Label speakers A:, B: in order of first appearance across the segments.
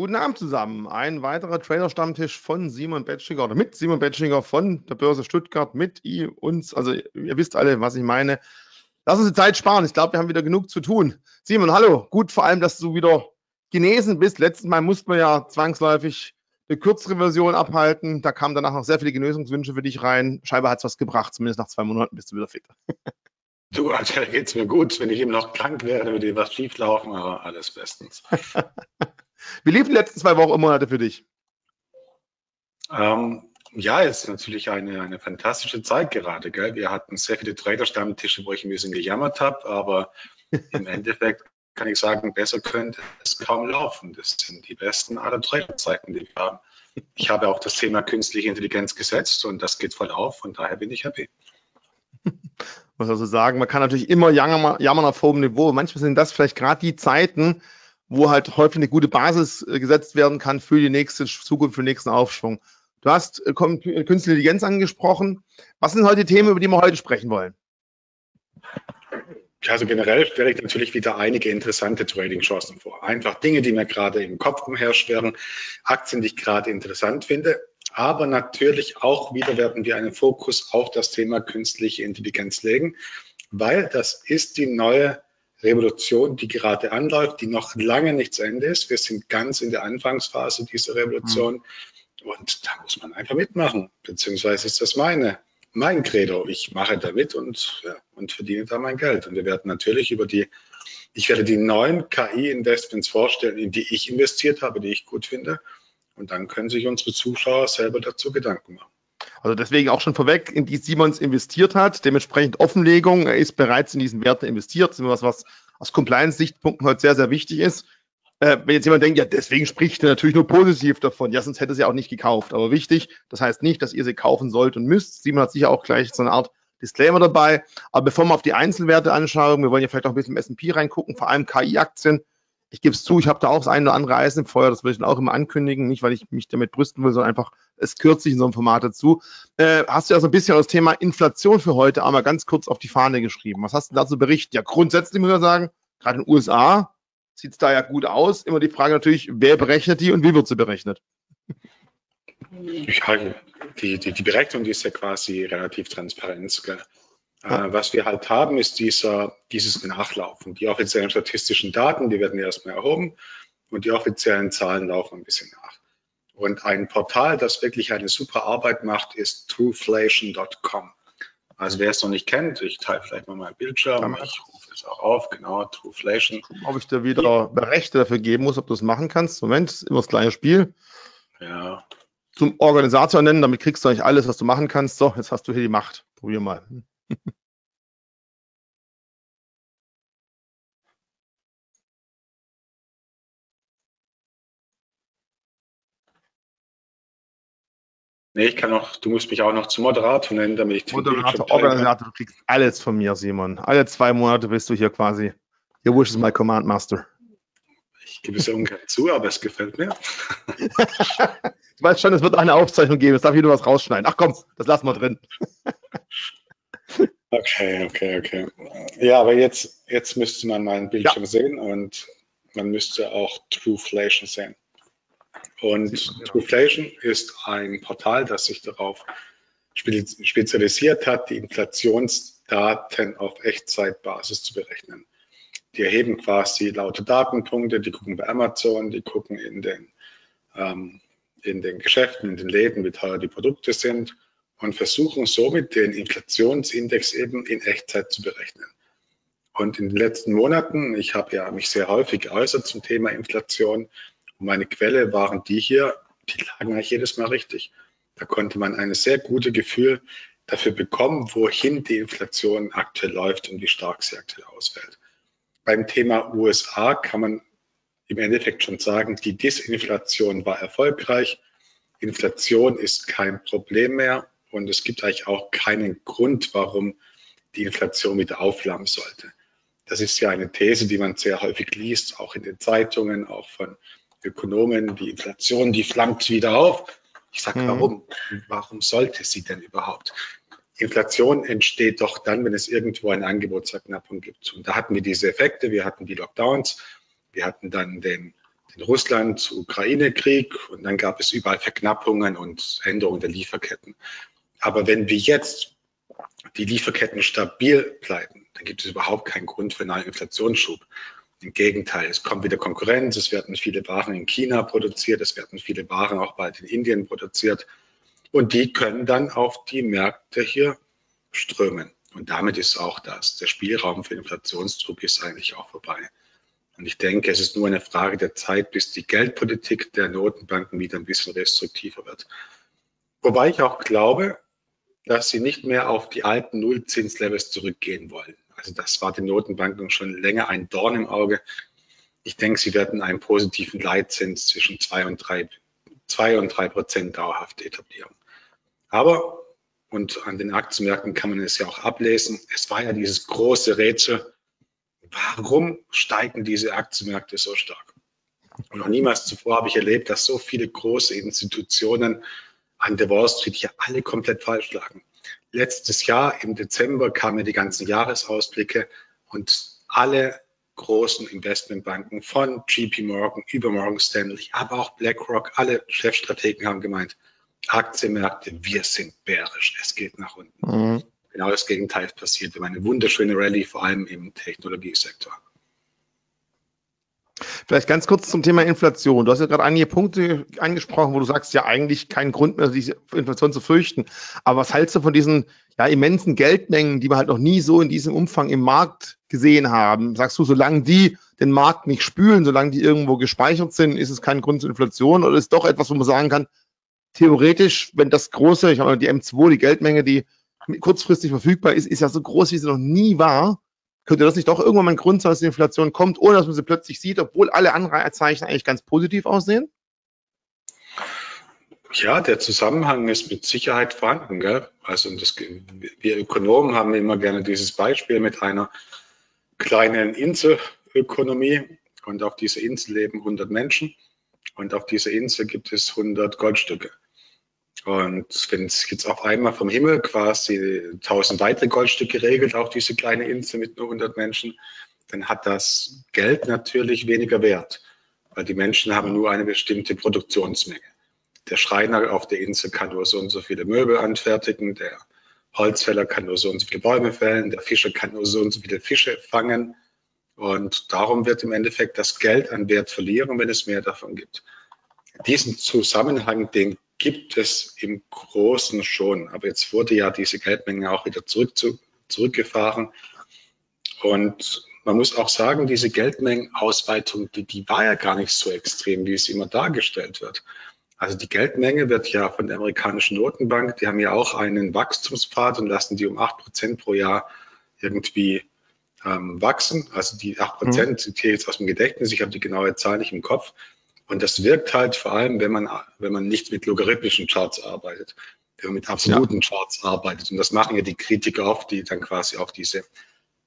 A: Guten Abend zusammen. Ein weiterer Trader-Stammtisch von Simon Betschiger oder mit Simon Betschiger von der Börse Stuttgart mit uns. Also ihr wisst alle, was ich meine. Lass uns die Zeit sparen. Ich glaube, wir haben wieder genug zu tun. Simon, hallo. Gut vor allem, dass du wieder genesen bist. Letztes Mal mussten wir ja zwangsläufig eine kürzere Version abhalten. Da kamen danach noch sehr viele Genesungswünsche für dich rein. Scheinbar hat es was gebracht. Zumindest nach zwei Monaten bist du wieder fit.
B: Du, geht es mir gut. Wenn ich eben noch krank wäre, würde was schief laufen, aber alles bestens.
A: Wie liefen die letzten zwei Wochen und Monate für dich?
B: Ähm, ja, es ist natürlich eine, eine fantastische Zeit gerade. Gell? Wir hatten sehr viele Trader-Stammtische, wo ich ein bisschen gejammert habe, aber im Endeffekt kann ich sagen, besser könnte es kaum laufen. Das sind die besten aller Trader-Zeiten, die wir haben. Ich habe auch das Thema künstliche Intelligenz gesetzt und das geht voll auf und daher bin ich happy.
A: Muss also sagen, man kann natürlich immer jammern, jammern auf hohem Niveau. Manchmal sind das vielleicht gerade die Zeiten, wo halt häufig eine gute Basis äh, gesetzt werden kann für die nächste Zukunft, für den nächsten Aufschwung. Du hast äh, Künstliche Intelligenz angesprochen. Was sind heute die Themen, über die wir heute sprechen wollen?
B: Also generell stelle ich natürlich wieder einige interessante Trading-Chancen vor. Einfach Dinge, die mir gerade im Kopf umherschweren, Aktien, die ich gerade interessant finde. Aber natürlich auch wieder werden wir einen Fokus auf das Thema künstliche Intelligenz legen, weil das ist die neue Revolution, die gerade anläuft, die noch lange nicht zu Ende ist. Wir sind ganz in der Anfangsphase dieser Revolution mhm. und da muss man einfach mitmachen, beziehungsweise ist das meine, mein Credo. Ich mache da mit und, ja, und verdiene da mein Geld. Und wir werden natürlich über die, ich werde die neuen KI-Investments vorstellen, in die ich investiert habe, die ich gut finde. Und dann können sich unsere Zuschauer selber dazu Gedanken machen.
A: Also deswegen auch schon vorweg, in die Simons investiert hat, dementsprechend Offenlegung, er ist bereits in diesen Werten investiert, das ist was, was aus Compliance-Sichtpunkten heute sehr, sehr wichtig ist. Äh, wenn jetzt jemand denkt, ja, deswegen spricht er natürlich nur positiv davon, ja, sonst hätte er sie auch nicht gekauft. Aber wichtig, das heißt nicht, dass ihr sie kaufen sollt und müsst. Simon hat sicher auch gleich so eine Art Disclaimer dabei. Aber bevor wir auf die Einzelwerte anschauen, wir wollen ja vielleicht auch ein bisschen im S&P reingucken, vor allem KI-Aktien, ich gebe es zu, ich habe da auch das eine oder andere Eisen im Feuer, das will ich dann auch immer ankündigen, nicht weil ich mich damit brüsten will, sondern einfach, es kürzlich in so einem Format dazu. Äh, hast du ja so ein bisschen das Thema Inflation für heute einmal ganz kurz auf die Fahne geschrieben. Was hast du dazu berichten? Ja, grundsätzlich muss man sagen, gerade in den USA sieht es da ja gut aus. Immer die Frage natürlich, wer berechnet die und wie wird sie berechnet?
B: Ja, die, die, die Berechnung die ist ja quasi relativ transparent. Gell? Äh, was wir halt haben, ist dieser, dieses Nachlaufen. Die offiziellen statistischen Daten, die werden erstmal erhoben und die offiziellen Zahlen laufen ein bisschen nach. Und ein Portal, das wirklich eine super Arbeit macht, ist trueflation.com. Also wer es noch nicht kennt, ich teile vielleicht mal meinen Bildschirm, ich rufe es auch auf, genau, Trueflation.
A: Ob ich dir wieder Rechte dafür geben muss, ob du es machen kannst. Moment, ist immer das gleiche Spiel.
B: Ja.
A: Zum Organisator nennen, damit kriegst du eigentlich alles, was du machen kannst. So, jetzt hast du hier die Macht. Probier mal.
B: Nee, ich kann noch, du musst mich auch noch zum Moderator nennen, damit ich
A: Moderator, Organisator, du kriegst alles von mir, Simon. Alle zwei Monate bist du hier quasi. Your wish is my command master.
B: Ich gebe es ja ungern zu, aber es gefällt mir.
A: ich weiß schon, es wird eine Aufzeichnung geben. Jetzt darf nur was rausschneiden. Ach komm, das lassen wir drin.
B: okay, okay, okay. Ja, aber jetzt, jetzt müsste man meinen Bildschirm ja. sehen und man müsste auch Trueflation sehen. Und Trueflation ist ein Portal, das sich darauf spezialisiert hat, die Inflationsdaten auf Echtzeitbasis zu berechnen. Die erheben quasi laute Datenpunkte, die gucken bei Amazon, die gucken in den, ähm, in den Geschäften, in den Läden, wie teuer die Produkte sind und versuchen somit den Inflationsindex eben in Echtzeit zu berechnen. Und in den letzten Monaten, ich habe ja mich sehr häufig geäußert zum Thema Inflation, und meine Quelle waren die hier, die lagen eigentlich jedes Mal richtig. Da konnte man ein sehr gutes Gefühl dafür bekommen, wohin die Inflation aktuell läuft und wie stark sie aktuell ausfällt. Beim Thema USA kann man im Endeffekt schon sagen, die Disinflation war erfolgreich. Inflation ist kein Problem mehr und es gibt eigentlich auch keinen Grund, warum die Inflation wieder aufflammen sollte. Das ist ja eine These, die man sehr häufig liest, auch in den Zeitungen, auch von Ökonomen, die Inflation, die flammt wieder auf. Ich sage, mhm. warum? Warum sollte sie denn überhaupt? Inflation entsteht doch dann, wenn es irgendwo eine Angebotsverknappung gibt. Und da hatten wir diese Effekte, wir hatten die Lockdowns, wir hatten dann den den Russland-Ukraine-Krieg und dann gab es überall Verknappungen und Änderungen der Lieferketten. Aber wenn wir jetzt die Lieferketten stabil bleiben, dann gibt es überhaupt keinen Grund für einen Inflationsschub. Im Gegenteil, es kommt wieder Konkurrenz, es werden viele Waren in China produziert, es werden viele Waren auch bald in Indien produziert und die können dann auf die Märkte hier strömen. Und damit ist auch das, der Spielraum für Inflationsdruck ist eigentlich auch vorbei. Und ich denke, es ist nur eine Frage der Zeit, bis die Geldpolitik der Notenbanken wieder ein bisschen restriktiver wird. Wobei ich auch glaube, dass sie nicht mehr auf die alten Nullzinslevels zurückgehen wollen. Also das war den Notenbanken schon länger ein Dorn im Auge. Ich denke, sie werden einen positiven Leitzins zwischen zwei und drei, zwei und drei Prozent dauerhaft etablieren. Aber, und an den Aktienmärkten kann man es ja auch ablesen, es war ja dieses große Rätsel, warum steigen diese Aktienmärkte so stark? Und noch niemals zuvor habe ich erlebt, dass so viele große Institutionen an der Wall Street hier alle komplett falsch lagen. Letztes Jahr im Dezember kamen die ganzen Jahresausblicke und alle großen Investmentbanken von JP Morgan über Morgan Stanley, aber auch BlackRock, alle Chefstrategen haben gemeint, Aktienmärkte, wir sind bärisch, es geht nach unten. Mhm. Genau das Gegenteil ist passiert. Wir haben eine wunderschöne Rallye, vor allem im Technologiesektor.
A: Vielleicht ganz kurz zum Thema Inflation. Du hast ja gerade einige Punkte angesprochen, wo du sagst, ja eigentlich keinen Grund mehr, diese Inflation zu fürchten. Aber was hältst du von diesen ja, immensen Geldmengen, die wir halt noch nie so in diesem Umfang im Markt gesehen haben? Sagst du, solange die den Markt nicht spülen, solange die irgendwo gespeichert sind, ist es kein Grund zur Inflation? Oder ist doch etwas, wo man sagen kann, theoretisch, wenn das große, ich habe die M2, die Geldmenge, die kurzfristig verfügbar ist, ist ja so groß, wie sie noch nie war könnte das nicht doch irgendwann mal ein Grund sein, dass die Inflation kommt, ohne dass man sie plötzlich sieht, obwohl alle Anzeichen eigentlich ganz positiv aussehen?
B: Ja, der Zusammenhang ist mit Sicherheit vorhanden. Gell? Also das, wir Ökonomen haben immer gerne dieses Beispiel mit einer kleinen Inselökonomie und auf dieser Insel leben 100 Menschen und auf dieser Insel gibt es 100 Goldstücke. Und wenn es jetzt auf einmal vom Himmel quasi 1000 weitere Goldstücke regelt, auch diese kleine Insel mit nur 100 Menschen, dann hat das Geld natürlich weniger Wert, weil die Menschen haben nur eine bestimmte Produktionsmenge. Der Schreiner auf der Insel kann nur so und so viele Möbel anfertigen, der Holzfäller kann nur so und so viele Bäume fällen, der Fischer kann nur so und so viele Fische fangen. Und darum wird im Endeffekt das Geld an Wert verlieren, wenn es mehr davon gibt. Diesen Zusammenhang, den gibt es im Großen schon. Aber jetzt wurde ja diese Geldmenge auch wieder zurück zu, zurückgefahren. Und man muss auch sagen, diese Geldmengenausweitung, die, die war ja gar nicht so extrem, wie es immer dargestellt wird. Also die Geldmenge wird ja von der amerikanischen Notenbank, die haben ja auch einen Wachstumspfad und lassen die um acht Prozent pro Jahr irgendwie ähm, wachsen. Also die acht Prozent, mhm. zitiere jetzt aus dem Gedächtnis, ich habe die genaue Zahl nicht im Kopf. Und das wirkt halt vor allem, wenn man, wenn man nicht mit logarithmischen Charts arbeitet, wenn man mit absoluten ja. Charts arbeitet. Und das machen ja die Kritiker oft, die dann quasi auf diese,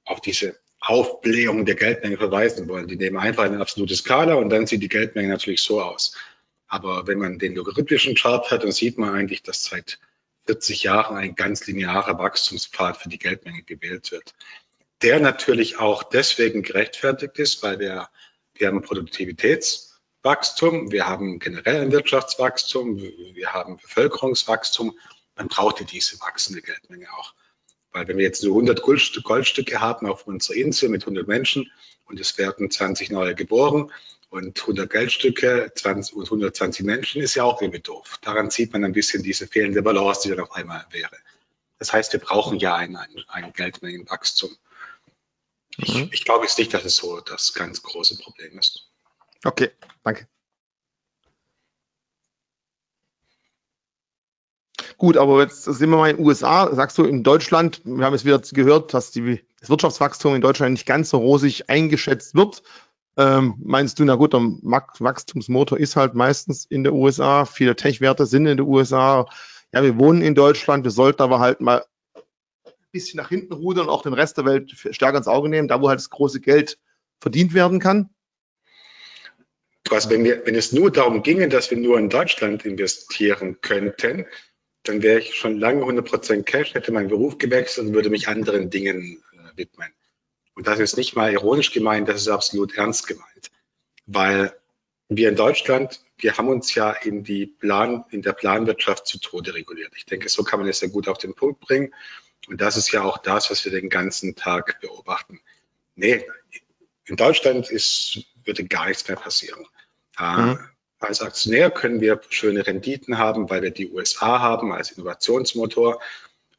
B: auf diese Aufblähung der Geldmenge verweisen wollen. Die nehmen einfach eine absolute Skala und dann sieht die Geldmenge natürlich so aus. Aber wenn man den logarithmischen Chart hat, dann sieht man eigentlich, dass seit 40 Jahren ein ganz linearer Wachstumspfad für die Geldmenge gewählt wird. Der natürlich auch deswegen gerechtfertigt ist, weil wir, wir haben Produktivitäts- Wachstum, wir haben generell ein Wirtschaftswachstum, wir haben Bevölkerungswachstum, dann braucht ihr diese wachsende Geldmenge auch. Weil wenn wir jetzt nur 100 Goldstücke haben auf unserer Insel mit 100 Menschen und es werden 20 neue geboren und 100 Geldstücke 20 und 120 Menschen ist ja auch irgendwie doof. Daran sieht man ein bisschen diese fehlende Balance, die dann auf einmal wäre. Das heißt, wir brauchen ja ein, ein, ein Geldmengenwachstum. Ich, mhm. ich glaube jetzt nicht, dass es so das ganz große Problem ist.
A: Okay, danke. Gut, aber jetzt sind wir mal in den USA. Sagst du in Deutschland, wir haben es wieder gehört, dass die, das Wirtschaftswachstum in Deutschland nicht ganz so rosig eingeschätzt wird. Ähm, meinst du, na gut, der Wachstumsmotor ist halt meistens in der USA, viele Tech-Werte sind in der USA. Ja, wir wohnen in Deutschland, wir sollten aber halt mal ein bisschen nach hinten rudern und auch den Rest der Welt stärker ins Auge nehmen, da wo halt das große Geld verdient werden kann.
B: Also wenn, wir, wenn es nur darum ginge, dass wir nur in Deutschland investieren könnten, dann wäre ich schon lange 100% Cash, hätte meinen Beruf gewechselt und würde mich anderen Dingen äh, widmen. Und das ist nicht mal ironisch gemeint, das ist absolut ernst gemeint. Weil wir in Deutschland, wir haben uns ja in die Plan, in der Planwirtschaft zu Tode reguliert. Ich denke, so kann man es sehr gut auf den Punkt bringen. Und das ist ja auch das, was wir den ganzen Tag beobachten. Nee, in Deutschland ist, würde gar nichts mehr passieren. Mhm. Als Aktionär können wir schöne Renditen haben, weil wir die USA haben als Innovationsmotor.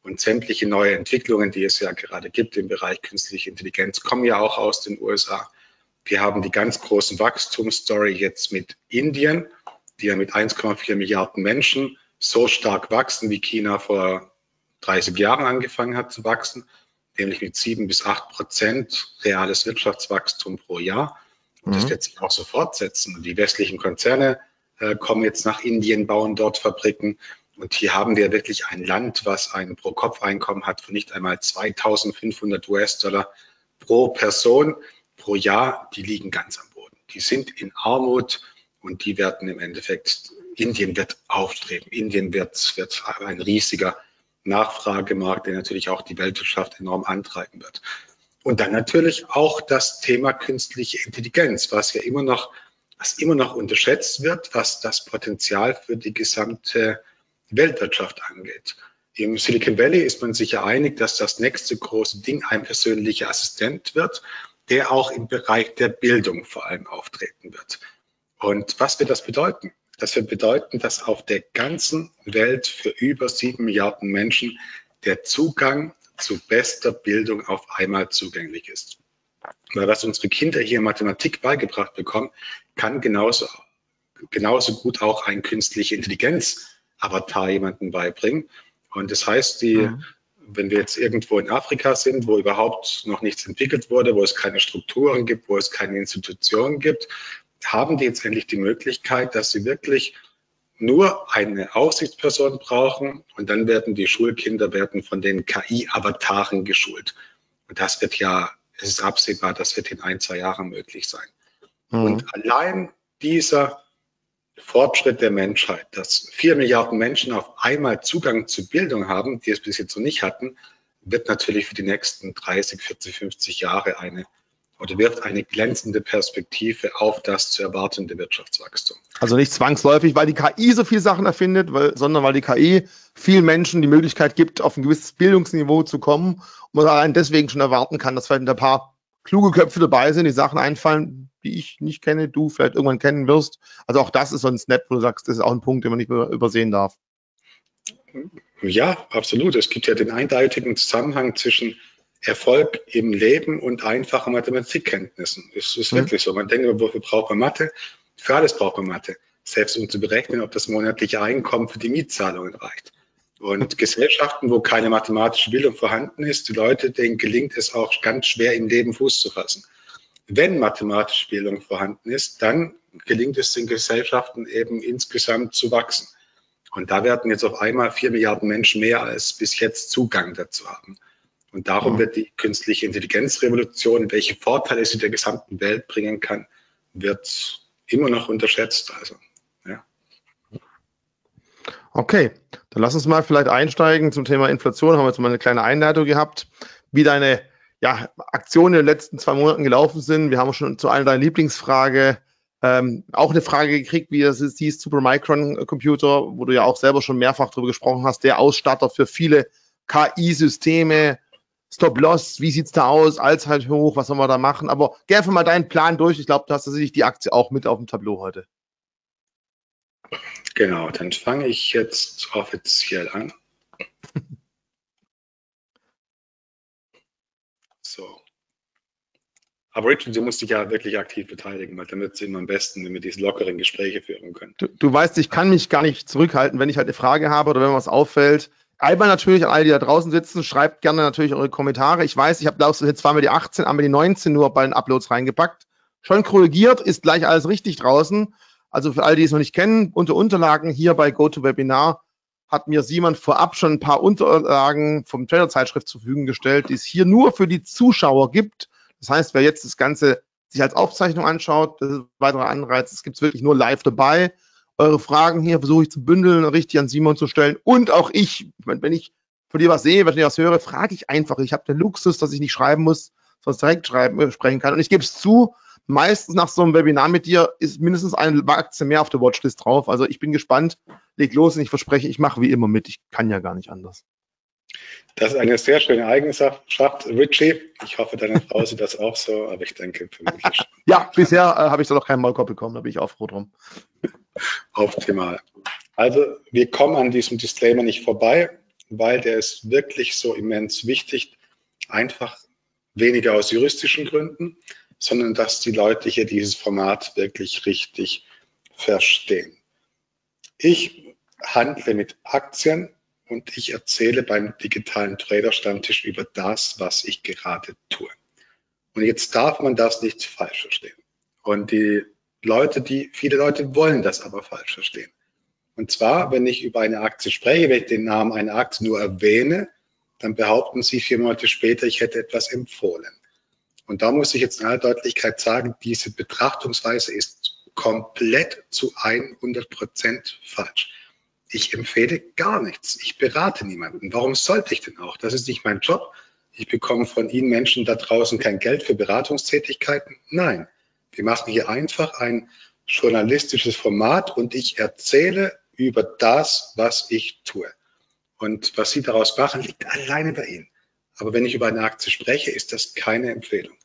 B: Und sämtliche neue Entwicklungen, die es ja gerade gibt im Bereich künstliche Intelligenz, kommen ja auch aus den USA. Wir haben die ganz großen Wachstumsstory jetzt mit Indien, die ja mit 1,4 Milliarden Menschen so stark wachsen, wie China vor 30 Jahren angefangen hat zu wachsen, nämlich mit 7 bis 8 Prozent reales Wirtschaftswachstum pro Jahr. Und mhm. das wird sich auch so fortsetzen. Die westlichen Konzerne äh, kommen jetzt nach Indien, bauen dort Fabriken. Und hier haben wir wirklich ein Land, was ein Pro-Kopf-Einkommen hat von nicht einmal 2500 US-Dollar pro Person pro Jahr, die liegen ganz am Boden. Die sind in Armut und die werden im Endeffekt, Indien wird aufstreben. Indien wird, wird ein riesiger Nachfragemarkt, der natürlich auch die Weltwirtschaft enorm antreiben wird. Und dann natürlich auch das Thema künstliche Intelligenz, was ja immer noch, was immer noch unterschätzt wird, was das Potenzial für die gesamte Weltwirtschaft angeht. Im Silicon Valley ist man sich ja einig, dass das nächste große Ding ein persönlicher Assistent wird der auch im Bereich der Bildung vor allem auftreten wird. Und was wird das bedeuten? Das wird bedeuten, dass auf der ganzen Welt für über sieben Milliarden Menschen der Zugang zu bester Bildung auf einmal zugänglich ist. Weil was unsere Kinder hier Mathematik beigebracht bekommen, kann genauso, genauso gut auch ein künstliche Intelligenz-Avatar jemanden beibringen. Und das heißt, die, mhm wenn wir jetzt irgendwo in Afrika sind, wo überhaupt noch nichts entwickelt wurde, wo es keine Strukturen gibt, wo es keine Institutionen gibt, haben die jetzt endlich die Möglichkeit, dass sie wirklich nur eine Aufsichtsperson brauchen und dann werden die Schulkinder werden von den KI-Avataren geschult. Und das wird ja, es ist absehbar, das wird in ein, zwei Jahren möglich sein. Mhm. Und allein dieser Fortschritt der Menschheit, dass vier Milliarden Menschen auf einmal Zugang zu Bildung haben, die es bis jetzt noch nicht hatten, wird natürlich für die nächsten 30, 40, 50 Jahre eine oder wirft eine glänzende Perspektive auf das zu erwartende Wirtschaftswachstum.
A: Also nicht zwangsläufig, weil die KI so viele Sachen erfindet, weil, sondern weil die KI vielen Menschen die Möglichkeit gibt, auf ein gewisses Bildungsniveau zu kommen und man allein deswegen schon erwarten kann, dass vielleicht ein paar kluge Köpfe dabei sind, die Sachen einfallen, die ich nicht kenne, du vielleicht irgendwann kennen wirst. Also auch das ist sonst nett, wo du sagst, das ist auch ein Punkt, den man nicht übersehen darf.
B: Ja, absolut. Es gibt ja den eindeutigen Zusammenhang zwischen Erfolg im Leben und einfachen Mathematikkenntnissen. Es ist mhm. wirklich so. Man denkt, wofür braucht man Mathe? Für alles braucht man Mathe. Selbst um zu berechnen, ob das monatliche Einkommen für die Mietzahlungen reicht. Und Gesellschaften, wo keine mathematische Bildung vorhanden ist, die Leute, denen gelingt es auch ganz schwer im Leben Fuß zu fassen. Wenn mathematische Bildung vorhanden ist, dann gelingt es den Gesellschaften eben insgesamt zu wachsen. Und da werden jetzt auf einmal vier Milliarden Menschen mehr als bis jetzt Zugang dazu haben. Und darum mhm. wird die künstliche Intelligenzrevolution, welche Vorteile sie der gesamten Welt bringen kann, wird immer noch unterschätzt. Also, ja.
A: Okay, dann lass uns mal vielleicht einsteigen zum Thema Inflation. Haben wir jetzt mal eine kleine Einleitung gehabt, wie deine ja, Aktionen in den letzten zwei Monaten gelaufen sind. Wir haben schon zu einer deiner Lieblingsfrage ähm, auch eine Frage gekriegt, wie das ist, dieses Supermicron Computer, wo du ja auch selber schon mehrfach darüber gesprochen hast, der Ausstatter für viele KI-Systeme, Stop-Loss, wie sieht's da aus, Allzeit hoch, was sollen wir da machen? Aber geh einfach mal deinen Plan durch. Ich glaube, du hast tatsächlich die Aktie auch mit auf dem Tableau heute.
B: Genau, dann fange ich jetzt offiziell an. So. Aber Richard, du musst dich ja wirklich aktiv beteiligen, weil damit ist immer am besten, wenn wir diese lockeren Gespräche führen können.
A: Du, du, weißt, ich kann mich gar nicht zurückhalten, wenn ich halt eine Frage habe oder wenn mir was auffällt. Einmal natürlich an alle, die da draußen sitzen, schreibt gerne natürlich eure Kommentare. Ich weiß, ich habe da jetzt zweimal die 18, einmal die 19 nur bei den Uploads reingepackt. Schon korrigiert, ist gleich alles richtig draußen. Also für alle, die es noch nicht kennen, unter Unterlagen hier bei GoToWebinar hat mir Simon vorab schon ein paar Unterlagen vom Trader-Zeitschrift zur Verfügung gestellt, die es hier nur für die Zuschauer gibt. Das heißt, wer jetzt das Ganze sich als Aufzeichnung anschaut, das ist ein weiterer Anreiz. Es gibt es wirklich nur live dabei. Eure Fragen hier versuche ich zu bündeln, richtig an Simon zu stellen. Und auch ich, wenn ich von dir was sehe, wenn ich was höre, frage ich einfach. Ich habe den Luxus, dass ich nicht schreiben muss, sonst direkt schreiben, äh, sprechen kann. Und ich gebe es zu, meistens nach so einem Webinar mit dir ist mindestens eine Aktie mehr auf der Watchlist drauf. Also ich bin gespannt. Leg los und ich verspreche, ich mache wie immer mit. Ich kann ja gar nicht anders.
B: Das ist eine sehr schöne Eigenschaft, Richie. Ich hoffe, deine Frau sieht das auch so, aber ich denke
A: vermutlich schon. Ja, bisher äh, habe ich da noch keinen Maulkorb bekommen, da bin ich auch froh drum.
B: Optimal. Also wir kommen an diesem Disclaimer nicht vorbei, weil der ist wirklich so immens wichtig. Einfach weniger aus juristischen Gründen, sondern dass die Leute hier dieses Format wirklich richtig verstehen. Ich handle mit Aktien und ich erzähle beim digitalen Trader-Stammtisch über das, was ich gerade tue. Und jetzt darf man das nicht falsch verstehen. Und die Leute, die, viele Leute wollen das aber falsch verstehen. Und zwar, wenn ich über eine Aktie spreche, wenn ich den Namen einer Aktie nur erwähne, dann behaupten sie vier Monate später, ich hätte etwas empfohlen. Und da muss ich jetzt in aller Deutlichkeit sagen, diese Betrachtungsweise ist komplett zu 100 Prozent falsch. Ich empfehle gar nichts. Ich berate niemanden. Warum sollte ich denn auch? Das ist nicht mein Job. Ich bekomme von Ihnen Menschen da draußen kein Geld für Beratungstätigkeiten. Nein, wir machen hier einfach ein journalistisches Format und ich erzähle über das, was ich tue. Und was Sie daraus machen, liegt alleine bei Ihnen. Aber wenn ich über eine Aktie spreche, ist das keine Empfehlung.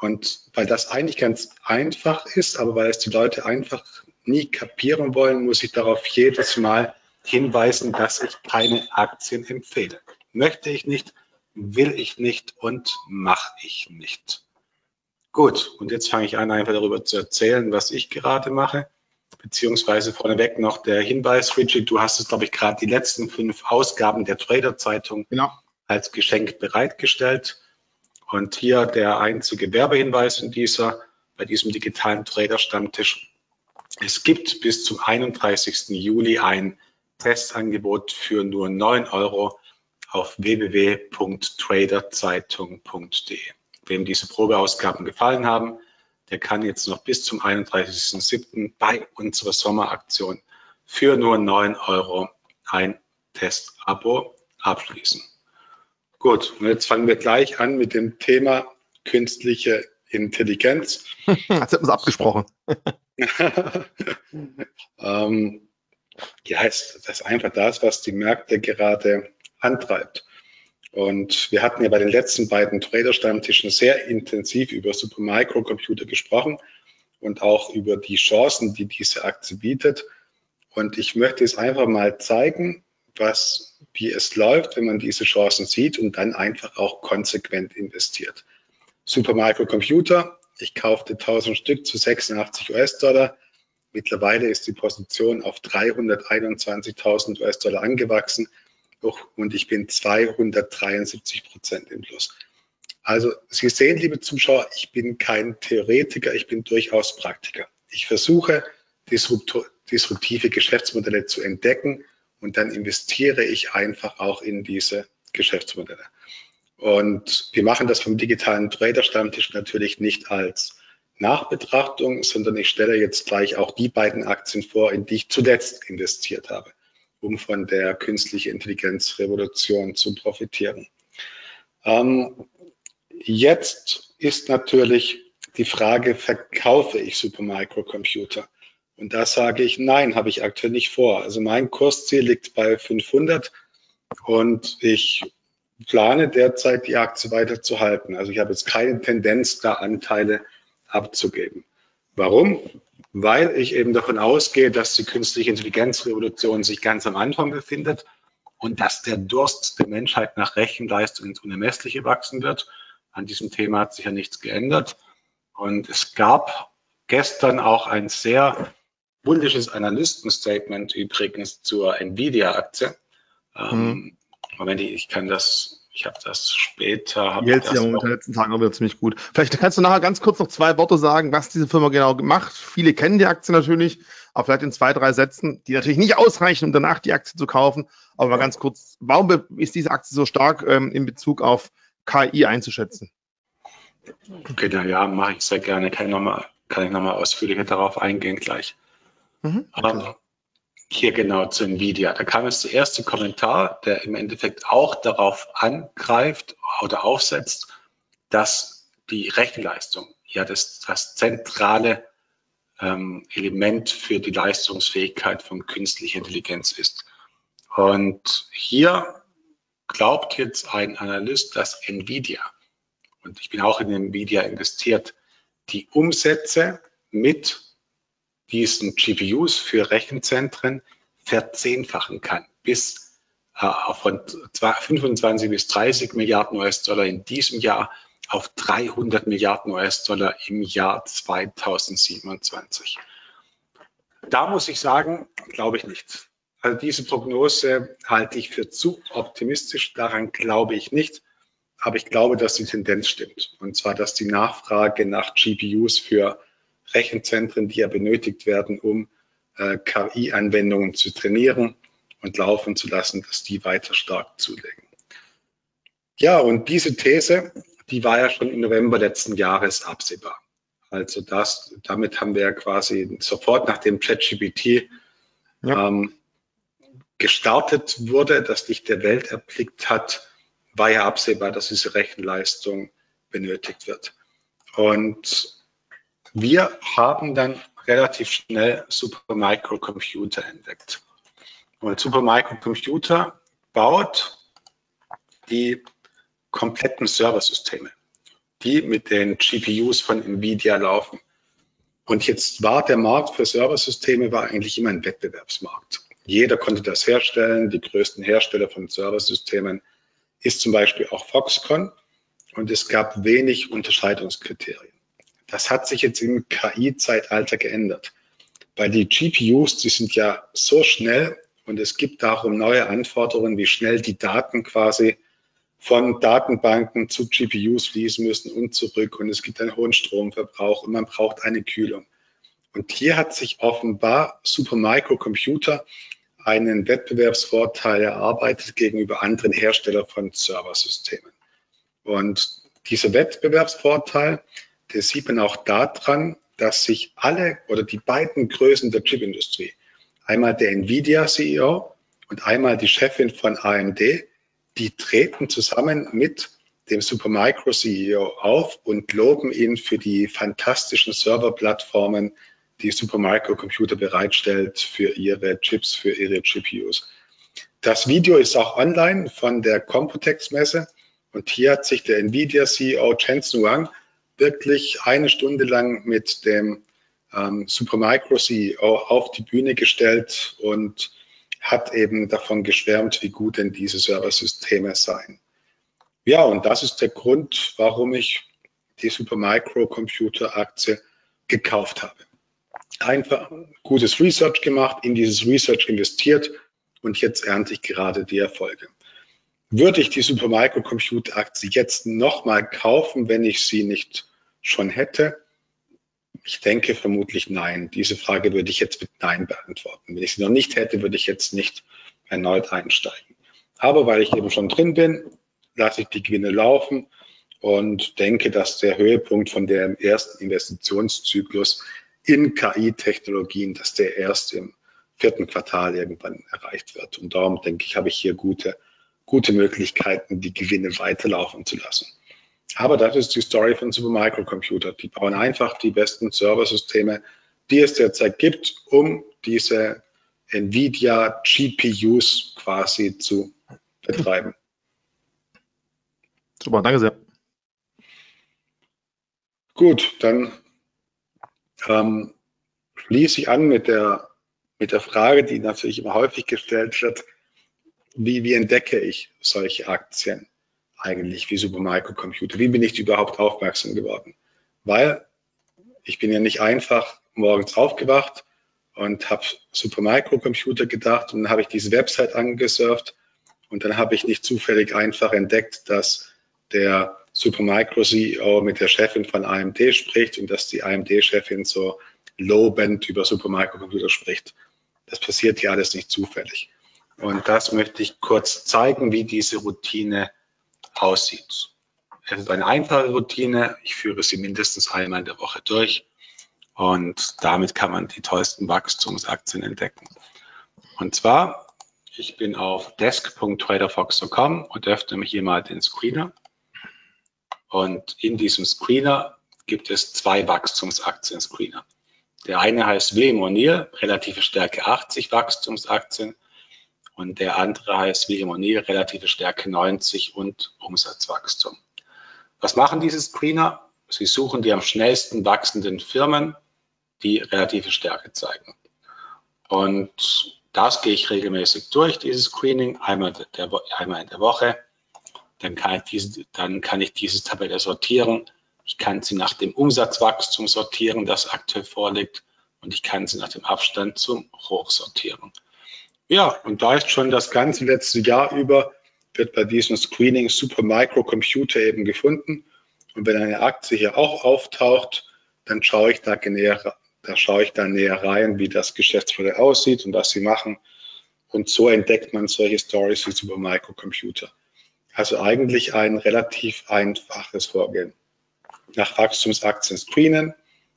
B: Und weil das eigentlich ganz einfach ist, aber weil es die Leute einfach nie kapieren wollen, muss ich darauf jedes Mal hinweisen, dass ich keine Aktien empfehle. Möchte ich nicht, will ich nicht und mache ich nicht. Gut, und jetzt fange ich an, einfach darüber zu erzählen, was ich gerade mache. Beziehungsweise vorneweg noch der Hinweis, Richie, du hast es, glaube ich, gerade die letzten fünf Ausgaben der Trader-Zeitung genau. als Geschenk bereitgestellt. Und hier der einzige Werbehinweis in dieser, bei diesem digitalen Trader-Stammtisch. Es gibt bis zum 31. Juli ein Testangebot für nur 9 Euro auf www.traderzeitung.de. Wem diese Probeausgaben gefallen haben, der kann jetzt noch bis zum 31.07. bei unserer Sommeraktion für nur 9 Euro ein Testabo abschließen. Gut, und jetzt fangen wir gleich an mit dem Thema künstliche Intelligenz.
A: Als hätten wir es abgesprochen.
B: ähm, ja, das ist einfach das, was die Märkte gerade antreibt. Und wir hatten ja bei den letzten beiden Trader-Stammtischen sehr intensiv über Supermicrocomputer gesprochen und auch über die Chancen, die diese Aktie bietet. Und ich möchte es einfach mal zeigen, was, wie es läuft, wenn man diese Chancen sieht und dann einfach auch konsequent investiert. Supermicrocomputer, ich kaufte 1000 Stück zu 86 US-Dollar. Mittlerweile ist die Position auf 321.000 US-Dollar angewachsen und ich bin 273 Prozent im Plus. Also Sie sehen, liebe Zuschauer, ich bin kein Theoretiker, ich bin durchaus Praktiker. Ich versuche, disruptive Geschäftsmodelle zu entdecken und dann investiere ich einfach auch in diese Geschäftsmodelle. Und wir machen das vom digitalen Trader-Stammtisch natürlich nicht als Nachbetrachtung, sondern ich stelle jetzt gleich auch die beiden Aktien vor, in die ich zuletzt investiert habe um von der künstlichen Intelligenzrevolution zu profitieren. Ähm, jetzt ist natürlich die Frage, verkaufe ich Supermicrocomputer? Und da sage ich, nein, habe ich aktuell nicht vor. Also mein Kursziel liegt bei 500 und ich plane derzeit die Aktie weiter zu halten. Also ich habe jetzt keine Tendenz, da Anteile abzugeben. Warum? weil ich eben davon ausgehe, dass die künstliche Intelligenzrevolution sich ganz am Anfang befindet und dass der Durst der Menschheit nach Rechenleistung ins Unermessliche wachsen wird. An diesem Thema hat sich ja nichts geändert. Und es gab gestern auch ein sehr bullisches Analystenstatement übrigens zur Nvidia-Aktie. Mhm. Moment, ich kann das ich habe das später.
A: Hab Jetzt ja in den letzten Tagen auch wieder ziemlich gut. Vielleicht kannst du nachher ganz kurz noch zwei Worte sagen, was diese Firma genau macht. Viele kennen die Aktie natürlich, aber vielleicht in zwei, drei Sätzen, die natürlich nicht ausreichen, um danach die Aktie zu kaufen. Aber mal ganz kurz, warum ist diese Aktie so stark ähm, in Bezug auf KI einzuschätzen?
B: Okay, na ja, mache ich sehr gerne. Kann ich nochmal noch ausführlicher darauf eingehen gleich. Mhm, okay hier genau zu Nvidia. Da kam jetzt der erste Kommentar, der im Endeffekt auch darauf angreift oder aufsetzt, dass die Rechenleistung ja das, das zentrale ähm, Element für die Leistungsfähigkeit von künstlicher Intelligenz ist. Und hier glaubt jetzt ein Analyst, dass Nvidia, und ich bin auch in Nvidia investiert, die Umsätze mit diesen GPUs für Rechenzentren verzehnfachen kann, bis äh, von 25 bis 30 Milliarden US-Dollar in diesem Jahr auf 300 Milliarden US-Dollar im Jahr 2027. Da muss ich sagen, glaube ich nicht. Also diese Prognose halte ich für zu optimistisch. Daran glaube ich nicht. Aber ich glaube, dass die Tendenz stimmt. Und zwar, dass die Nachfrage nach GPUs für Rechenzentren, die ja benötigt werden, um äh, KI-Anwendungen zu trainieren und laufen zu lassen, dass die weiter stark zulegen. Ja, und diese These, die war ja schon im November letzten Jahres absehbar. Also das, damit haben wir ja quasi sofort nach dem ChatGPT ja. ähm, gestartet wurde, das Licht der Welt erblickt hat, war ja absehbar, dass diese Rechenleistung benötigt wird. Und wir haben dann relativ schnell Supermicrocomputer entdeckt. Und Supermicrocomputer baut die kompletten Serversysteme, die mit den GPUs von NVIDIA laufen. Und jetzt war der Markt für Serversysteme war eigentlich immer ein Wettbewerbsmarkt. Jeder konnte das herstellen. Die größten Hersteller von Serversystemen ist zum Beispiel auch Foxconn. Und es gab wenig Unterscheidungskriterien. Das hat sich jetzt im KI-Zeitalter geändert. Weil die GPUs, die sind ja so schnell und es gibt darum neue Anforderungen, wie schnell die Daten quasi von Datenbanken zu GPUs fließen müssen und zurück. Und es gibt einen hohen Stromverbrauch und man braucht eine Kühlung. Und hier hat sich offenbar Supermicrocomputer einen Wettbewerbsvorteil erarbeitet gegenüber anderen Herstellern von Serversystemen. Und dieser Wettbewerbsvorteil, der sieht man auch daran, dass sich alle oder die beiden Größen der Chipindustrie, einmal der Nvidia CEO und einmal die Chefin von AMD, die treten zusammen mit dem Supermicro CEO auf und loben ihn für die fantastischen Serverplattformen, die Supermicro Computer bereitstellt für ihre Chips, für ihre GPUs. Das Video ist auch online von der Computex-Messe und hier hat sich der Nvidia CEO Jensen Wang wirklich eine Stunde lang mit dem ähm, Supermicro CEO auf die Bühne gestellt und hat eben davon geschwärmt, wie gut denn diese Serversysteme seien. Ja, und das ist der Grund, warum ich die Supermicro Computer Aktie gekauft habe. Einfach gutes Research gemacht, in dieses Research investiert und jetzt ernte ich gerade die Erfolge. Würde ich die Supermicro Computer Aktie jetzt nochmal kaufen, wenn ich sie nicht schon hätte? Ich denke vermutlich nein. Diese Frage würde ich jetzt mit Nein beantworten. Wenn ich sie noch nicht hätte, würde ich jetzt nicht erneut einsteigen. Aber weil ich eben schon drin bin, lasse ich die Gewinne laufen und denke, dass der Höhepunkt von dem ersten Investitionszyklus in KI-Technologien, dass der erst im vierten Quartal irgendwann erreicht wird. Und darum denke ich, habe ich hier gute, gute Möglichkeiten, die Gewinne weiterlaufen zu lassen. Aber das ist die Story von Supermicro Computer. Die bauen einfach die besten Serversysteme, die es derzeit gibt, um diese NVIDIA GPUs quasi zu betreiben.
A: Super, danke sehr.
B: Gut, dann ähm, schließe ich an mit der, mit der Frage, die natürlich immer häufig gestellt wird, wie, wie entdecke ich solche Aktien? Eigentlich wie Supermicro Computer? Wie bin ich überhaupt aufmerksam geworden? Weil ich bin ja nicht einfach morgens aufgewacht und habe Supermicro Computer gedacht und dann habe ich diese Website angesurft und dann habe ich nicht zufällig einfach entdeckt, dass der Supermicro CEO mit der Chefin von AMD spricht und dass die AMD-Chefin so lobend über Supermicro Computer spricht. Das passiert ja alles nicht zufällig. Und das möchte ich kurz zeigen, wie diese Routine aussieht. Es ist eine einfache Routine. Ich führe sie mindestens einmal in der Woche durch. Und damit kann man die tollsten Wachstumsaktien entdecken. Und zwar, ich bin auf desk.traderfox.com und öffne mir hier mal den Screener. Und in diesem Screener gibt es zwei Wachstumsaktien-Screener. Der eine heißt William O'Neill, relative Stärke 80 Wachstumsaktien. Und der andere heißt William O'Neill, relative Stärke 90 und Umsatzwachstum. Was machen diese Screener? Sie suchen die am schnellsten wachsenden Firmen, die relative Stärke zeigen. Und das gehe ich regelmäßig durch, dieses Screening, einmal, der, einmal in der Woche. Dann kann, ich diese, dann kann ich diese Tabelle sortieren ich kann sie nach dem Umsatzwachstum sortieren, das aktuell vorliegt. Und ich kann sie nach dem Abstand zum Hoch sortieren. Ja, und da ist schon das ganze letzte Jahr über, wird bei diesem Screening Super Microcomputer eben gefunden. Und wenn eine Aktie hier auch auftaucht, dann schaue ich da näher, da schaue ich da näher rein, wie das Geschäftsmodell aussieht und was sie machen. Und so entdeckt man solche Stories wie Super Microcomputer. Also eigentlich ein relativ einfaches Vorgehen nach Wachstumsaktien screenen,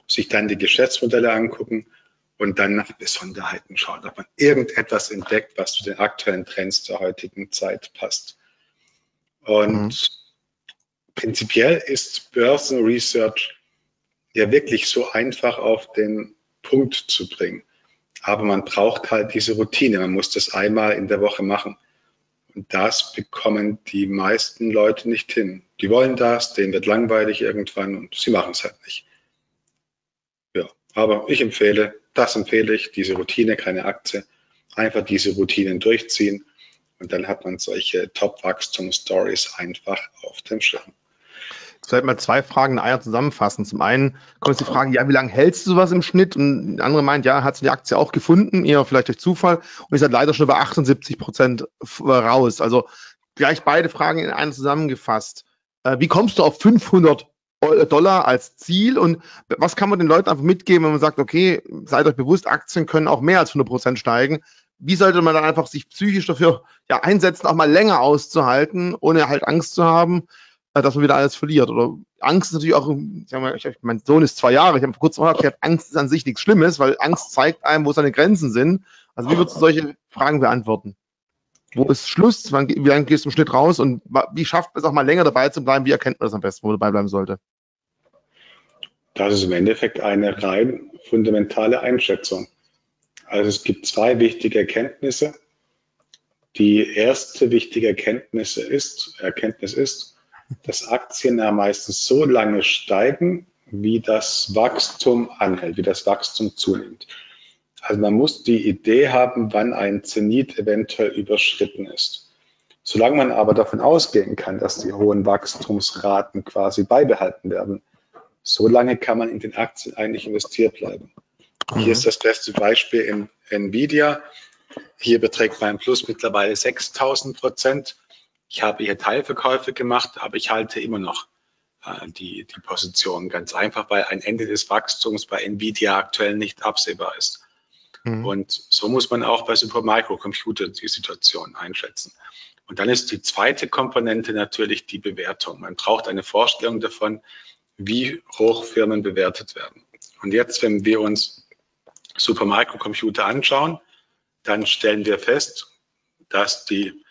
B: sich dann die Geschäftsmodelle angucken und dann nach Besonderheiten schauen, ob man irgendetwas entdeckt, was zu den aktuellen Trends der heutigen Zeit passt. Und mhm. prinzipiell ist Börsenresearch ja wirklich so einfach auf den Punkt zu bringen. Aber man braucht halt diese Routine. Man muss das einmal in der Woche machen. Und das bekommen die meisten Leute nicht hin. Die wollen das, denen wird langweilig irgendwann und sie machen es halt nicht. Ja, aber ich empfehle, das empfehle ich, diese Routine, keine Aktie, einfach diese Routinen durchziehen und dann hat man solche Top-Wachstum-Stories einfach auf dem Schirm
A: vielleicht mal zwei Fragen in einer zusammenfassen. Zum einen kommt die Frage, ja, wie lange hältst du sowas im Schnitt? Und der andere meint, ja, hat sie die Aktie auch gefunden, eher vielleicht durch Zufall und ist halt leider schon bei 78 Prozent raus. Also gleich beide Fragen in einer zusammengefasst. Äh, wie kommst du auf 500 Dollar als Ziel und was kann man den Leuten einfach mitgeben, wenn man sagt, okay, seid euch bewusst, Aktien können auch mehr als 100 Prozent steigen. Wie sollte man dann einfach sich psychisch dafür ja, einsetzen, auch mal länger auszuhalten, ohne halt Angst zu haben? Äh, dass man wieder alles verliert. Oder Angst ist natürlich auch, mal, ich, mein Sohn ist zwei Jahre, ich habe vor kurzem auch erklärt, Angst ist an sich nichts Schlimmes, weil Angst zeigt einem, wo seine Grenzen sind. Also wie würdest du solche Fragen beantworten? Wo ist Schluss? Wann, wie lange gehst du im Schnitt raus? Und wie schafft man es auch mal länger dabei zu bleiben? Wie erkennt man das am besten, wo man dabei bleiben sollte?
B: Das ist im Endeffekt eine rein fundamentale Einschätzung. Also es gibt zwei wichtige Erkenntnisse. Die erste wichtige Erkenntnis ist, Erkenntnis ist, dass Aktien ja meistens so lange steigen, wie das Wachstum anhält, wie das Wachstum zunimmt. Also man muss die Idee haben, wann ein Zenit eventuell überschritten ist. Solange man aber davon ausgehen kann, dass die hohen Wachstumsraten quasi beibehalten werden, solange kann man in den Aktien eigentlich investiert bleiben. Hier mhm. ist das beste Beispiel in Nvidia. Hier beträgt mein Plus mittlerweile 6000 Prozent. Ich habe hier Teilverkäufe gemacht, aber ich halte immer noch äh, die, die Position ganz einfach, weil ein Ende des Wachstums bei Nvidia aktuell nicht absehbar ist. Mhm. Und so muss man auch bei Supermicrocomputer die Situation einschätzen. Und dann ist die zweite Komponente natürlich die Bewertung. Man braucht eine Vorstellung davon, wie hoch Firmen bewertet werden. Und jetzt, wenn wir uns Supermicrocomputer anschauen, dann stellen wir fest, dass die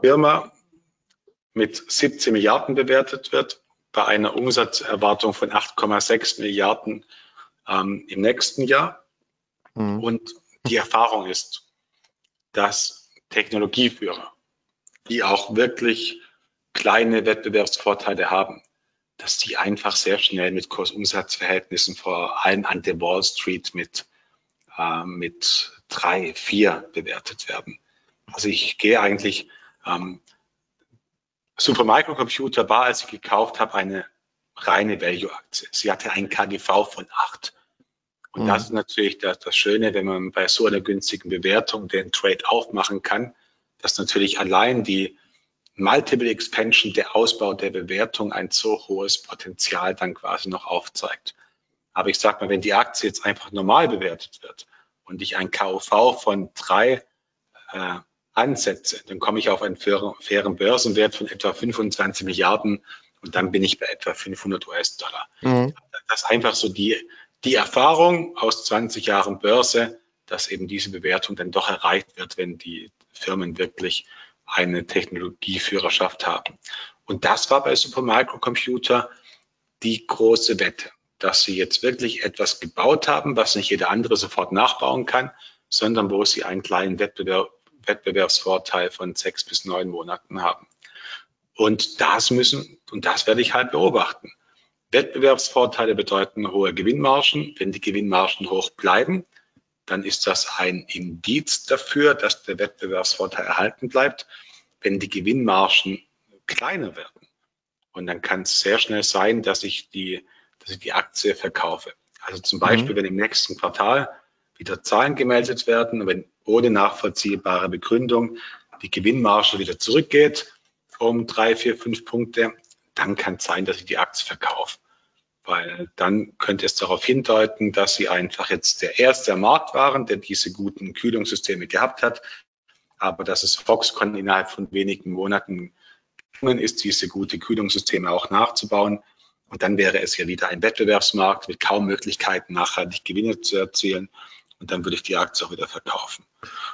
B: Firma mit 17 Milliarden bewertet wird, bei einer Umsatzerwartung von 8,6 Milliarden ähm, im nächsten Jahr. Mhm. Und die Erfahrung ist, dass Technologieführer, die auch wirklich kleine Wettbewerbsvorteile haben, dass die einfach sehr schnell mit Kursumsatzverhältnissen vor allem an der Wall Street mit, äh, mit drei, vier bewertet werden. Also ich gehe eigentlich ähm, Super Microcomputer war, als ich gekauft habe, eine reine Value-Aktie. Sie hatte einen KGV von 8. Und mhm. das ist natürlich das, das, Schöne, wenn man bei so einer günstigen Bewertung den Trade aufmachen kann, dass natürlich allein die Multiple Expansion, der Ausbau der Bewertung ein so hohes Potenzial dann quasi noch aufzeigt. Aber ich sage mal, wenn die Aktie jetzt einfach normal bewertet wird und ich ein KUV von drei äh, ansetze, dann komme ich auf einen fairen Börsenwert von etwa 25 Milliarden und dann bin ich bei etwa 500 US-Dollar. Mhm. Das ist einfach so die, die Erfahrung aus 20 Jahren Börse, dass eben diese Bewertung dann doch erreicht wird, wenn die Firmen wirklich eine Technologieführerschaft haben. Und das war bei Supermicro Computer die große Wette, dass sie jetzt wirklich etwas gebaut haben, was nicht jeder andere sofort nachbauen kann, sondern wo sie einen kleinen Wettbewerb, Wettbewerbsvorteil von sechs bis neun Monaten haben. Und das müssen, und das werde ich halt beobachten. Wettbewerbsvorteile bedeuten hohe Gewinnmargen. Wenn die Gewinnmargen hoch bleiben, dann ist das ein Indiz dafür, dass der Wettbewerbsvorteil erhalten bleibt. Wenn die Gewinnmargen kleiner werden, und dann kann es sehr schnell sein, dass ich die, dass ich die Aktie verkaufe. Also zum Beispiel, mhm. wenn im nächsten Quartal wieder Zahlen gemeldet werden, wenn ohne nachvollziehbare Begründung die Gewinnmarge wieder zurückgeht um drei, vier, fünf Punkte, dann kann es sein, dass ich die Aktie verkaufe. Weil dann könnte es darauf hindeuten, dass sie einfach jetzt der erste am Markt waren, der diese guten Kühlungssysteme gehabt hat, aber dass es Foxconn innerhalb von wenigen Monaten gelungen ist, diese gute Kühlungssysteme auch nachzubauen. Und dann wäre es ja wieder ein Wettbewerbsmarkt mit kaum Möglichkeiten, nachhaltig Gewinne zu erzielen. Und dann würde ich die Aktie auch wieder verkaufen.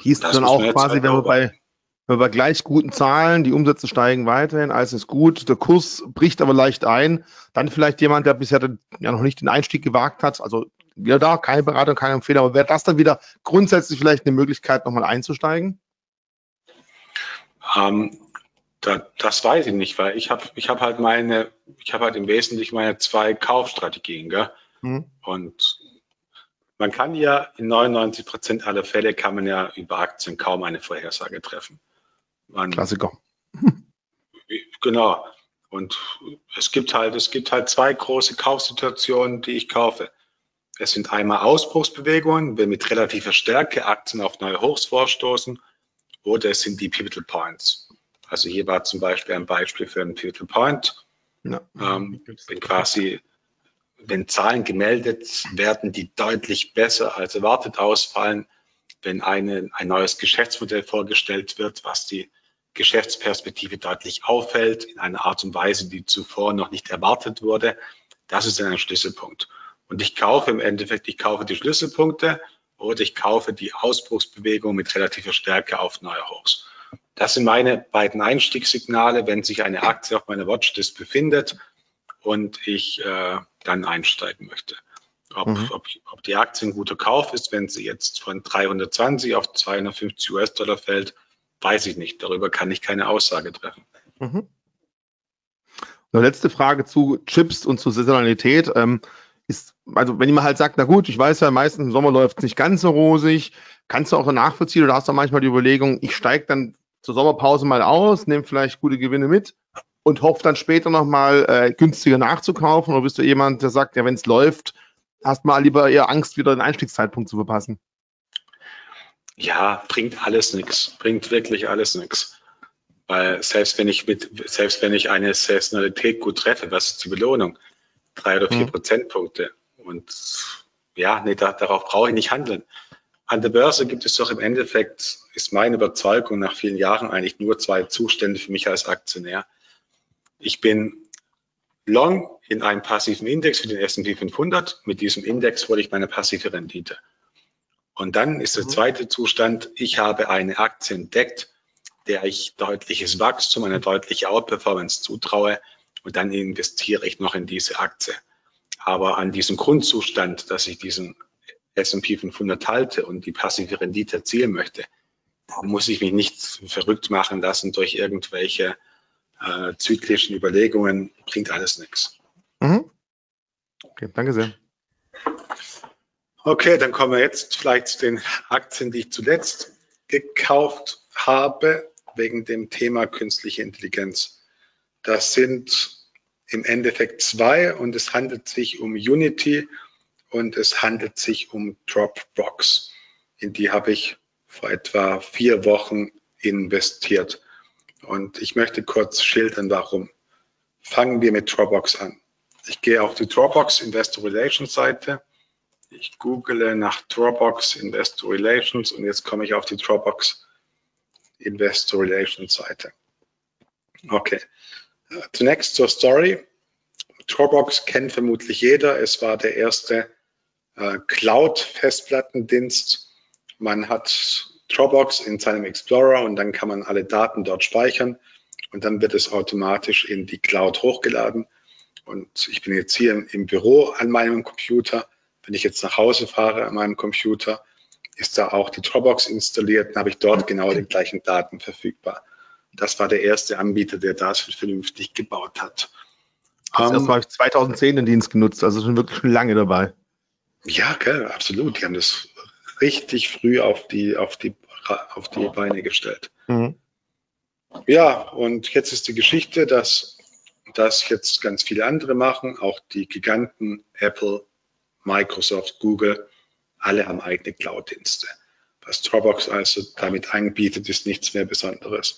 A: Hieß dann auch quasi, wenn wir bei wir gleich guten Zahlen, die Umsätze steigen weiterhin, alles ist gut, der Kurs bricht aber leicht ein, dann vielleicht jemand, der bisher den, ja noch nicht den Einstieg gewagt hat, also wieder da, keine Beratung, keine Empfehlung, aber wäre das dann wieder grundsätzlich vielleicht eine Möglichkeit, nochmal einzusteigen?
B: Ähm, da, das weiß ich nicht, weil ich habe ich hab halt meine, ich habe halt im Wesentlichen meine zwei Kaufstrategien, gell? Mhm. Und man kann ja in 99 Prozent aller Fälle kann man ja über Aktien kaum eine Vorhersage treffen.
A: Man, Klassiker.
B: Genau. Und es gibt halt, es gibt halt zwei große Kaufsituationen, die ich kaufe. Es sind einmal Ausbruchsbewegungen, wenn mit relativer Stärke Aktien auf neue Hochs vorstoßen, oder es sind die Pivotal Points. Also hier war zum Beispiel ein Beispiel für einen Pivotal Point. Ja. Ähm, wenn quasi, wenn Zahlen gemeldet werden, die deutlich besser als erwartet ausfallen, wenn eine, ein neues Geschäftsmodell vorgestellt wird, was die Geschäftsperspektive deutlich auffällt, in einer Art und Weise, die zuvor noch nicht erwartet wurde. Das ist ein Schlüsselpunkt. Und ich kaufe im Endeffekt, ich kaufe die Schlüsselpunkte oder ich kaufe die Ausbruchsbewegung mit relativer Stärke auf neue Hochs. Das sind meine beiden Einstiegssignale, wenn sich eine Aktie auf meiner Watchlist befindet und ich äh, dann einsteigen möchte. Ob, mhm. ob, ob die Aktie ein guter Kauf ist, wenn sie jetzt von 320 auf 250 US-Dollar fällt, weiß ich nicht. Darüber kann ich keine Aussage treffen. Mhm.
A: Eine letzte Frage zu Chips und zur Saisonalität. Ähm, ist, also wenn jemand halt sagt, na gut, ich weiß ja, meistens im Sommer läuft es nicht ganz so rosig, kannst du auch nachvollziehen oder hast du manchmal die Überlegung, ich steige dann zur Sommerpause mal aus, nehme vielleicht gute Gewinne mit und hoffe dann später nochmal äh, günstiger nachzukaufen? Oder bist du jemand, der sagt, ja, wenn es läuft, hast mal lieber eher Angst, wieder den Einstiegszeitpunkt zu verpassen?
B: Ja, bringt alles nichts. Bringt wirklich alles nichts. Weil selbst wenn ich mit, selbst wenn ich eine Saisonalität gut treffe, was ist die Belohnung? Drei oder vier mhm. Prozentpunkte. Und ja, nee, da, darauf brauche ich nicht handeln. An der Börse gibt es doch im Endeffekt, ist meine Überzeugung nach vielen Jahren eigentlich nur zwei Zustände für mich als Aktionär. Ich bin long in einem passiven Index für den S&P 500. Mit diesem Index hole ich meine passive Rendite. Und dann ist der mhm. zweite Zustand, ich habe eine Aktie entdeckt, der ich deutliches Wachstum, eine deutliche Outperformance zutraue und dann investiere ich noch in diese Aktie. Aber an diesem Grundzustand, dass ich diesen S&P 500 halte und die passive Rendite erzielen möchte, da muss ich mich nicht verrückt machen lassen durch irgendwelche äh, zyklischen Überlegungen. Bringt alles nichts. Mhm.
A: Okay, danke sehr.
B: Okay, dann kommen wir jetzt vielleicht zu den Aktien, die ich zuletzt gekauft habe, wegen dem Thema künstliche Intelligenz. Das sind im Endeffekt zwei und es handelt sich um Unity und es handelt sich um Dropbox. In die habe ich vor etwa vier Wochen investiert. Und ich möchte kurz schildern, warum. Fangen wir mit Dropbox an. Ich gehe auf die Dropbox Investor Relations Seite ich google nach Dropbox Investor Relations und jetzt komme ich auf die Dropbox Investor Relations Seite. Okay. Zunächst zur Story. Dropbox kennt vermutlich jeder. Es war der erste äh, Cloud-Festplattendienst. Man hat Dropbox in seinem Explorer und dann kann man alle Daten dort speichern. und dann wird es automatisch in die Cloud hochgeladen. Und ich bin jetzt hier im Büro an meinem Computer. Wenn ich jetzt nach Hause fahre an meinem Computer, ist da auch die Dropbox installiert, dann habe ich dort genau die gleichen Daten verfügbar. Das war der erste Anbieter, der das vernünftig gebaut hat.
A: Das um, habe ich 2010 den Dienst genutzt, also schon wirklich schon lange dabei.
B: Ja, gell, absolut. Die haben das richtig früh auf die, auf die, auf die Beine gestellt. Mhm. Ja, und jetzt ist die Geschichte, dass das jetzt ganz viele andere machen, auch die Giganten Apple, Microsoft, Google, alle haben eigene Cloud-Dienste. Was Dropbox also damit anbietet, ist nichts mehr Besonderes.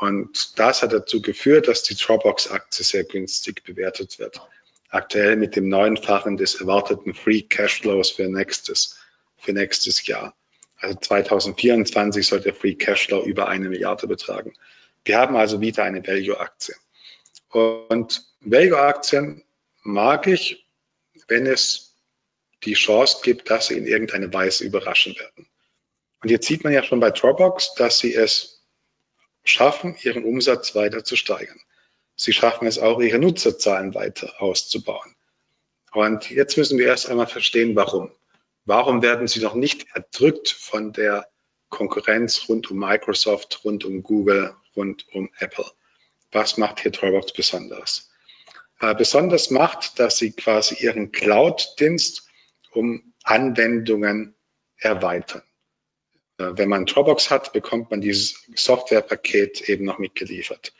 B: Und das hat dazu geführt, dass die Dropbox-Aktie sehr günstig bewertet wird. Aktuell mit dem neunfachen des erwarteten Free Cashflows für nächstes, für nächstes Jahr. Also 2024 soll der Free Cashflow über eine Milliarde betragen. Wir haben also wieder eine Value-Aktie. Und Value-Aktien mag ich, wenn es die Chance gibt, dass sie in irgendeiner Weise überraschen werden. Und jetzt sieht man ja schon bei Dropbox, dass sie es schaffen, ihren Umsatz weiter zu steigern. Sie schaffen es auch, ihre Nutzerzahlen weiter auszubauen. Und jetzt müssen wir erst einmal verstehen, warum. Warum werden sie noch nicht erdrückt von der Konkurrenz rund um Microsoft, rund um Google, rund um Apple? Was macht hier Dropbox besonders? Äh, besonders macht, dass sie quasi ihren Cloud-Dienst um Anwendungen erweitern. Äh, wenn man Dropbox hat, bekommt man dieses Softwarepaket eben noch mitgeliefert.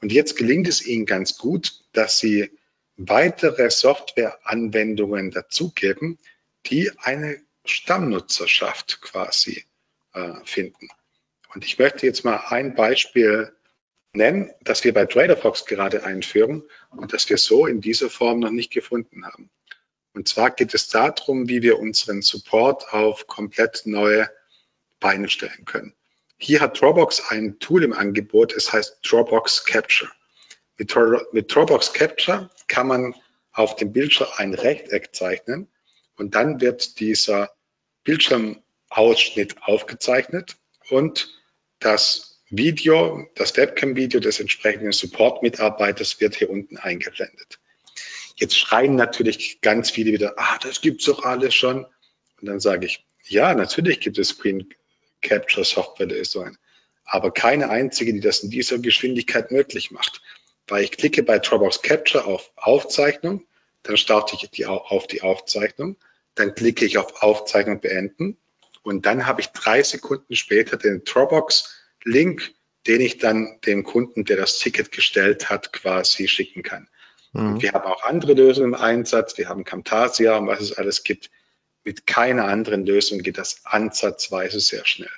B: Und jetzt gelingt es ihnen ganz gut, dass sie weitere Softwareanwendungen dazugeben, die eine Stammnutzerschaft quasi äh, finden. Und ich möchte jetzt mal ein Beispiel nennen, das wir bei TraderFox gerade einführen und das wir so in dieser Form noch nicht gefunden haben. Und zwar geht es darum, wie wir unseren Support auf komplett neue Beine stellen können. Hier hat Dropbox ein Tool im Angebot, es heißt Dropbox Capture. Mit, mit Dropbox Capture kann man auf dem Bildschirm ein Rechteck zeichnen und dann wird dieser Bildschirmausschnitt aufgezeichnet und das Video, das Webcam-Video des entsprechenden Support-Mitarbeiters wird hier unten eingeblendet. Jetzt schreien natürlich ganz viele wieder, ah, das gibt's doch alles schon. Und dann sage ich, ja, natürlich gibt es Screen Capture Softwarelösungen, aber keine einzige, die das in dieser Geschwindigkeit möglich macht. Weil ich klicke bei Dropbox Capture auf Aufzeichnung, dann starte ich die, auf die Aufzeichnung, dann klicke ich auf Aufzeichnung beenden und dann habe ich drei Sekunden später den Dropbox-Link, den ich dann dem Kunden, der das Ticket gestellt hat, quasi schicken kann. Mhm. Wir haben auch andere Lösungen im Einsatz. Wir haben Camtasia und was es alles gibt. Mit keiner anderen Lösung geht das ansatzweise sehr schnell.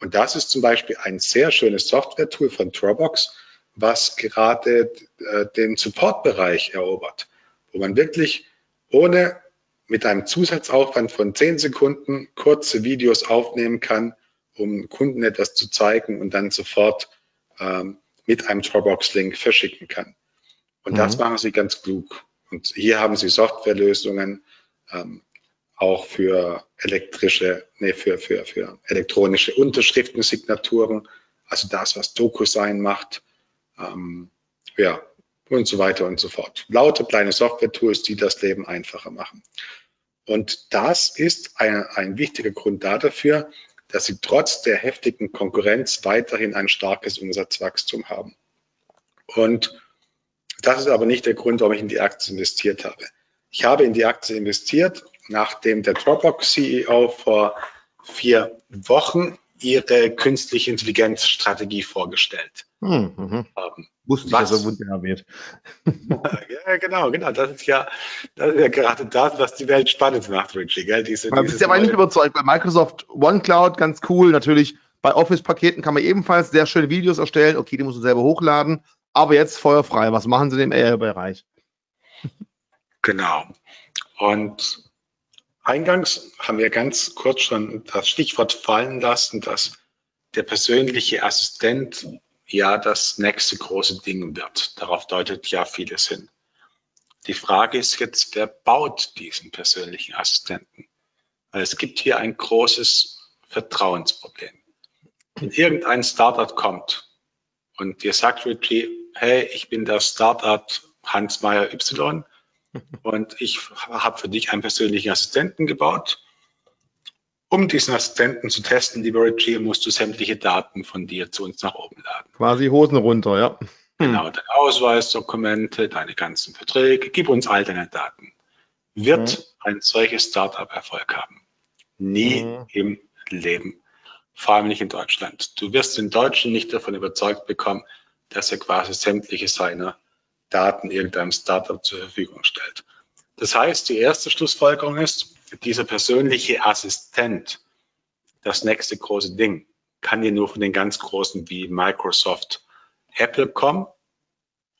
B: Und das ist zum Beispiel ein sehr schönes Software-Tool von Dropbox, was gerade äh, den Support-Bereich erobert, wo man wirklich ohne mit einem Zusatzaufwand von zehn Sekunden kurze Videos aufnehmen kann, um Kunden etwas zu zeigen und dann sofort ähm, mit einem Dropbox-Link verschicken kann. Und mhm. das machen sie ganz klug. Und hier haben sie Softwarelösungen, ähm, auch für elektrische, nee, für, für, für elektronische Unterschriftensignaturen, also das, was DocuSign macht, ähm, ja, und so weiter und so fort. Lauter kleine Software-Tools, die das Leben einfacher machen. Und das ist ein, ein wichtiger Grund dafür, dass sie trotz der heftigen Konkurrenz weiterhin ein starkes Umsatzwachstum haben. Und das ist aber nicht der Grund, warum ich in die Aktie investiert habe. Ich habe in die Aktie investiert, nachdem der Dropbox-CEO vor vier Wochen ihre künstliche Intelligenzstrategie vorgestellt hm, mhm. haben.
A: Wusste ich, dass er Wunder wird.
B: ja, genau, genau. Das ist ja, das ist ja gerade das, was die Welt spannend macht, Richie. Gell?
A: Diese, man ist ja aber nicht überzeugt. Bei Microsoft OneCloud ganz cool. Natürlich bei Office-Paketen kann man ebenfalls sehr schöne Videos erstellen. Okay, die muss man selber hochladen. Aber jetzt feuerfrei. Was machen Sie im AI-Bereich?
B: Genau. Und eingangs haben wir ganz kurz schon das Stichwort fallen lassen, dass der persönliche Assistent ja das nächste große Ding wird. Darauf deutet ja vieles hin. Die Frage ist jetzt, wer baut diesen persönlichen Assistenten? Weil es gibt hier ein großes Vertrauensproblem. Wenn irgendein Startup kommt und dir sagt Richie, hey, ich bin der Startup Hans Meyer Y und ich habe für dich einen persönlichen Assistenten gebaut. Um diesen Assistenten zu testen, lieber Richie, musst du sämtliche Daten von dir zu uns nach oben laden.
A: Quasi Hosen runter, ja. Hm.
B: Genau, deine Ausweisdokumente, deine ganzen Verträge, gib uns all deine Daten. Wird mhm. ein solches Startup Erfolg haben? Nie mhm. im Leben. Vor allem nicht in Deutschland. Du wirst den Deutschen nicht davon überzeugt bekommen, dass er quasi sämtliche seiner Daten irgendeinem Startup zur Verfügung stellt. Das heißt, die erste Schlussfolgerung ist, dieser persönliche Assistent, das nächste große Ding, kann dir nur von den ganz großen wie Microsoft, Apple kommen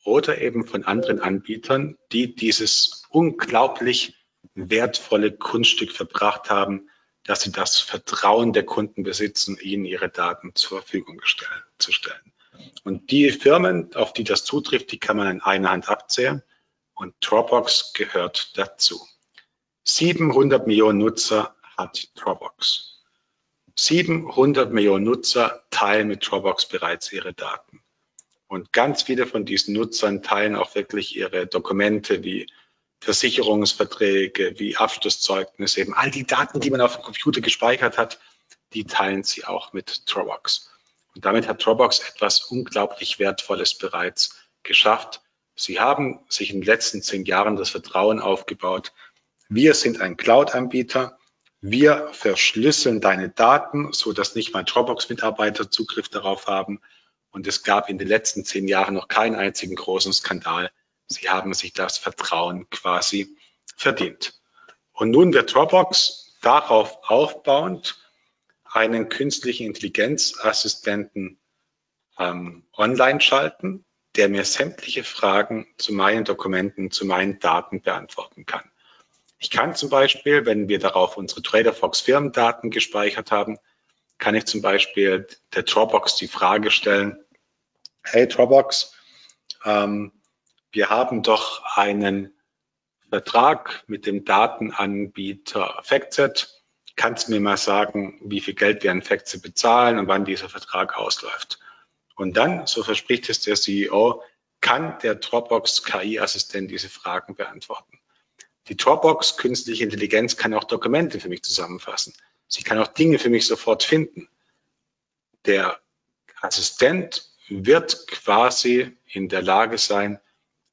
B: oder eben von anderen Anbietern, die dieses unglaublich wertvolle Kunststück verbracht haben, dass sie das Vertrauen der Kunden besitzen, ihnen ihre Daten zur Verfügung zu stellen. Und die Firmen, auf die das zutrifft, die kann man in einer Hand abzählen. Und Dropbox gehört dazu. 700 Millionen Nutzer hat Dropbox. 700 Millionen Nutzer teilen mit Dropbox bereits ihre Daten. Und ganz viele von diesen Nutzern teilen auch wirklich ihre Dokumente wie Versicherungsverträge, wie Abschlusszeugnis, eben all die Daten, die man auf dem Computer gespeichert hat, die teilen sie auch mit Dropbox. Und damit hat Dropbox etwas unglaublich Wertvolles bereits geschafft. Sie haben sich in den letzten zehn Jahren das Vertrauen aufgebaut. Wir sind ein Cloud-Anbieter. Wir verschlüsseln deine Daten, so dass nicht mal Dropbox-Mitarbeiter Zugriff darauf haben. Und es gab in den letzten zehn Jahren noch keinen einzigen großen Skandal. Sie haben sich das Vertrauen quasi verdient. Und nun wird Dropbox darauf aufbauend einen künstlichen Intelligenzassistenten ähm, online schalten, der mir sämtliche Fragen zu meinen Dokumenten, zu meinen Daten beantworten kann. Ich kann zum Beispiel, wenn wir darauf unsere TraderFox Firmendaten gespeichert haben, kann ich zum Beispiel der Dropbox die Frage stellen, hey Dropbox, ähm, wir haben doch einen Vertrag mit dem Datenanbieter FactSet kannst du mir mal sagen, wie viel Geld wir an Factset bezahlen und wann dieser Vertrag ausläuft. Und dann, so verspricht es der CEO, kann der Dropbox KI-Assistent diese Fragen beantworten. Die Dropbox künstliche Intelligenz kann auch Dokumente für mich zusammenfassen. Sie kann auch Dinge für mich sofort finden. Der Assistent wird quasi in der Lage sein,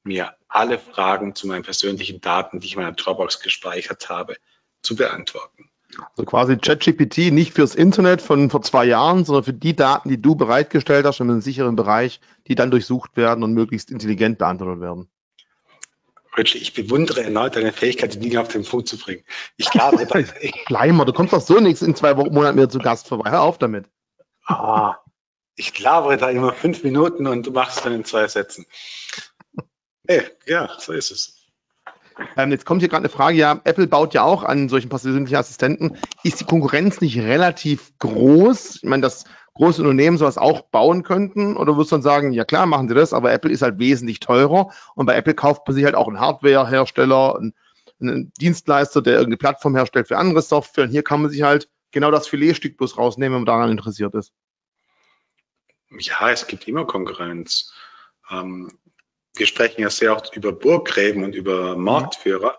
B: mir alle Fragen zu meinen persönlichen Daten, die ich in meiner Dropbox gespeichert habe, zu beantworten.
A: Also quasi ChatGPT nicht fürs Internet von vor zwei Jahren, sondern für die Daten, die du bereitgestellt hast in einem sicheren Bereich, die dann durchsucht werden und möglichst intelligent beantwortet werden.
B: Richie, ich bewundere erneut deine Fähigkeit, die Dinge auf den Punkt zu bringen. Ich glaube,
A: Schleimer, du kommst doch so nichts in zwei Monaten wieder zu Gast vorbei. Hör auf damit.
B: Ah, ich labere da immer fünf Minuten und du machst es dann in zwei Sätzen. Hey, ja, so ist es.
A: Ähm, jetzt kommt hier gerade eine Frage, ja, Apple baut ja auch an solchen persönlichen Assistenten. Ist die Konkurrenz nicht relativ groß? Ich meine, dass große Unternehmen sowas auch bauen könnten? Oder würdest du dann sagen, ja klar, machen sie das, aber Apple ist halt wesentlich teurer und bei Apple kauft man sich halt auch einen Hardwarehersteller, einen, einen Dienstleister, der irgendeine Plattform herstellt für andere Software und hier kann man sich halt genau das Filetstück bloß rausnehmen, wenn man daran interessiert ist.
B: Ja, es gibt immer Konkurrenz. Ähm, wir sprechen ja sehr oft über Burggräben und über Marktführer,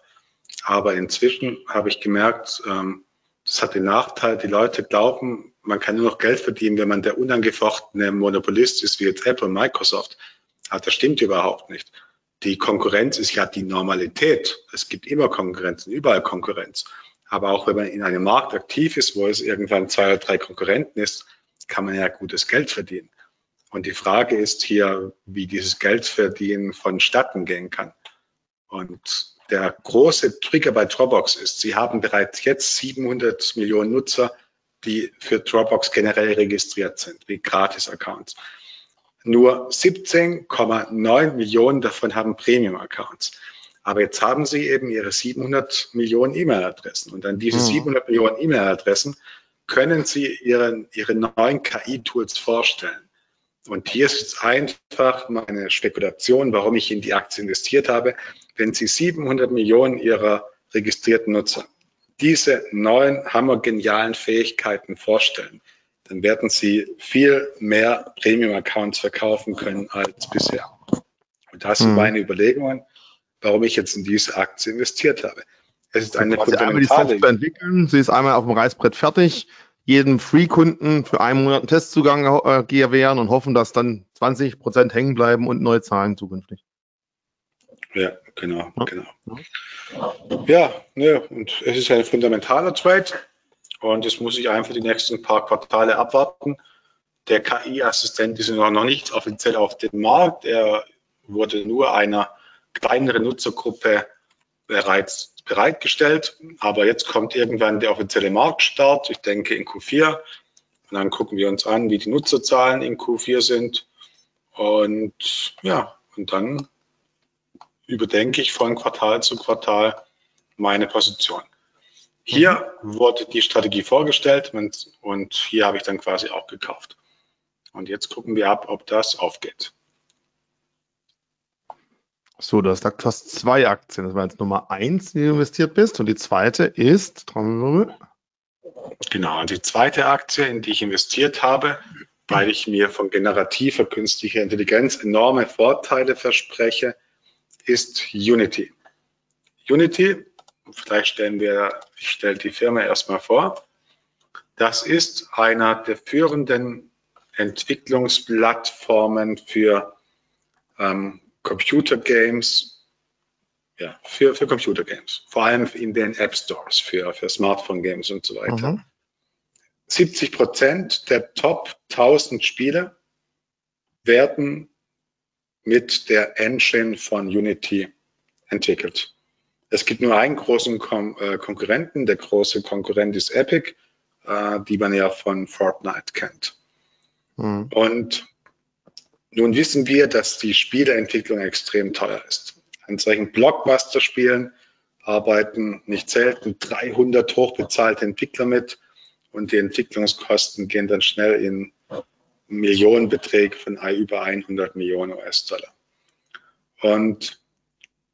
B: aber inzwischen habe ich gemerkt, ähm, das hat den Nachteil, die Leute glauben, man kann nur noch Geld verdienen, wenn man der unangefochtene Monopolist ist, wie jetzt Apple und Microsoft. Aber das stimmt überhaupt nicht. Die Konkurrenz ist ja die Normalität. Es gibt immer Konkurrenz, überall Konkurrenz. Aber auch wenn man in einem Markt aktiv ist, wo es irgendwann zwei oder drei Konkurrenten ist, kann man ja gutes Geld verdienen. Und die Frage ist hier, wie dieses Geldverdienen vonstatten gehen kann. Und der große Trigger bei Dropbox ist, sie haben bereits jetzt 700 Millionen Nutzer, die für Dropbox generell registriert sind, wie Gratis-Accounts. Nur 17,9 Millionen davon haben Premium-Accounts. Aber jetzt haben sie eben ihre 700 Millionen E-Mail-Adressen. Und an diese 700 hm. Millionen E-Mail-Adressen können sie ihren, ihre neuen KI-Tools vorstellen. Und hier ist jetzt einfach meine Spekulation, warum ich in die Aktie investiert habe. Wenn Sie 700 Millionen Ihrer registrierten Nutzer diese neuen hammergenialen Fähigkeiten vorstellen, dann werden Sie viel mehr Premium-Accounts verkaufen können als bisher. Und das sind mhm. meine Überlegungen, warum ich jetzt in diese Aktie investiert habe.
A: Es ist eine quasi einmal die Software entwickeln, sie ist einmal auf dem Reißbrett fertig, jedem Free-Kunden für einen Monat einen Testzugang äh, gewähren und hoffen, dass dann 20 Prozent hängen bleiben und neue Zahlen zukünftig.
B: Ja, genau, ja. genau. Ja, ne, und es ist ein fundamentaler Trade und es muss ich einfach die nächsten paar Quartale abwarten. Der KI-Assistent ist noch nicht offiziell auf dem Markt. Er wurde nur einer kleineren Nutzergruppe bereits bereitgestellt. Aber jetzt kommt irgendwann der offizielle Marktstart, ich denke in Q4. Und dann gucken wir uns an, wie die Nutzerzahlen in Q4 sind. Und ja, und dann überdenke ich von Quartal zu Quartal meine Position. Hier mhm. wurde die Strategie vorgestellt und hier habe ich dann quasi auch gekauft. Und jetzt gucken wir ab, ob das aufgeht.
A: So, du hast fast zwei Aktien. Das war jetzt Nummer eins, in die du investiert bist. Und die zweite ist,
B: Genau, und die zweite Aktie, in die ich investiert habe, weil ich mir von generativer künstlicher Intelligenz enorme Vorteile verspreche, ist Unity. Unity, vielleicht stellen wir, ich stelle die Firma erstmal vor. Das ist einer der führenden Entwicklungsplattformen für ähm, Computer Games, ja, für, für Computer Games, vor allem in den App Stores für, für Smartphone Games und so weiter. Mhm. 70 Prozent der Top 1000 Spiele werden mit der Engine von Unity entwickelt. Es gibt nur einen großen Kon äh, Konkurrenten. Der große Konkurrent ist Epic, äh, die man ja von Fortnite kennt. Mhm. Und nun wissen wir, dass die Spieleentwicklung extrem teuer ist. An solchen Blockbuster-Spielen arbeiten nicht selten 300 hochbezahlte Entwickler mit und die Entwicklungskosten gehen dann schnell in Millionenbeträge von über 100 Millionen US-Dollar. Und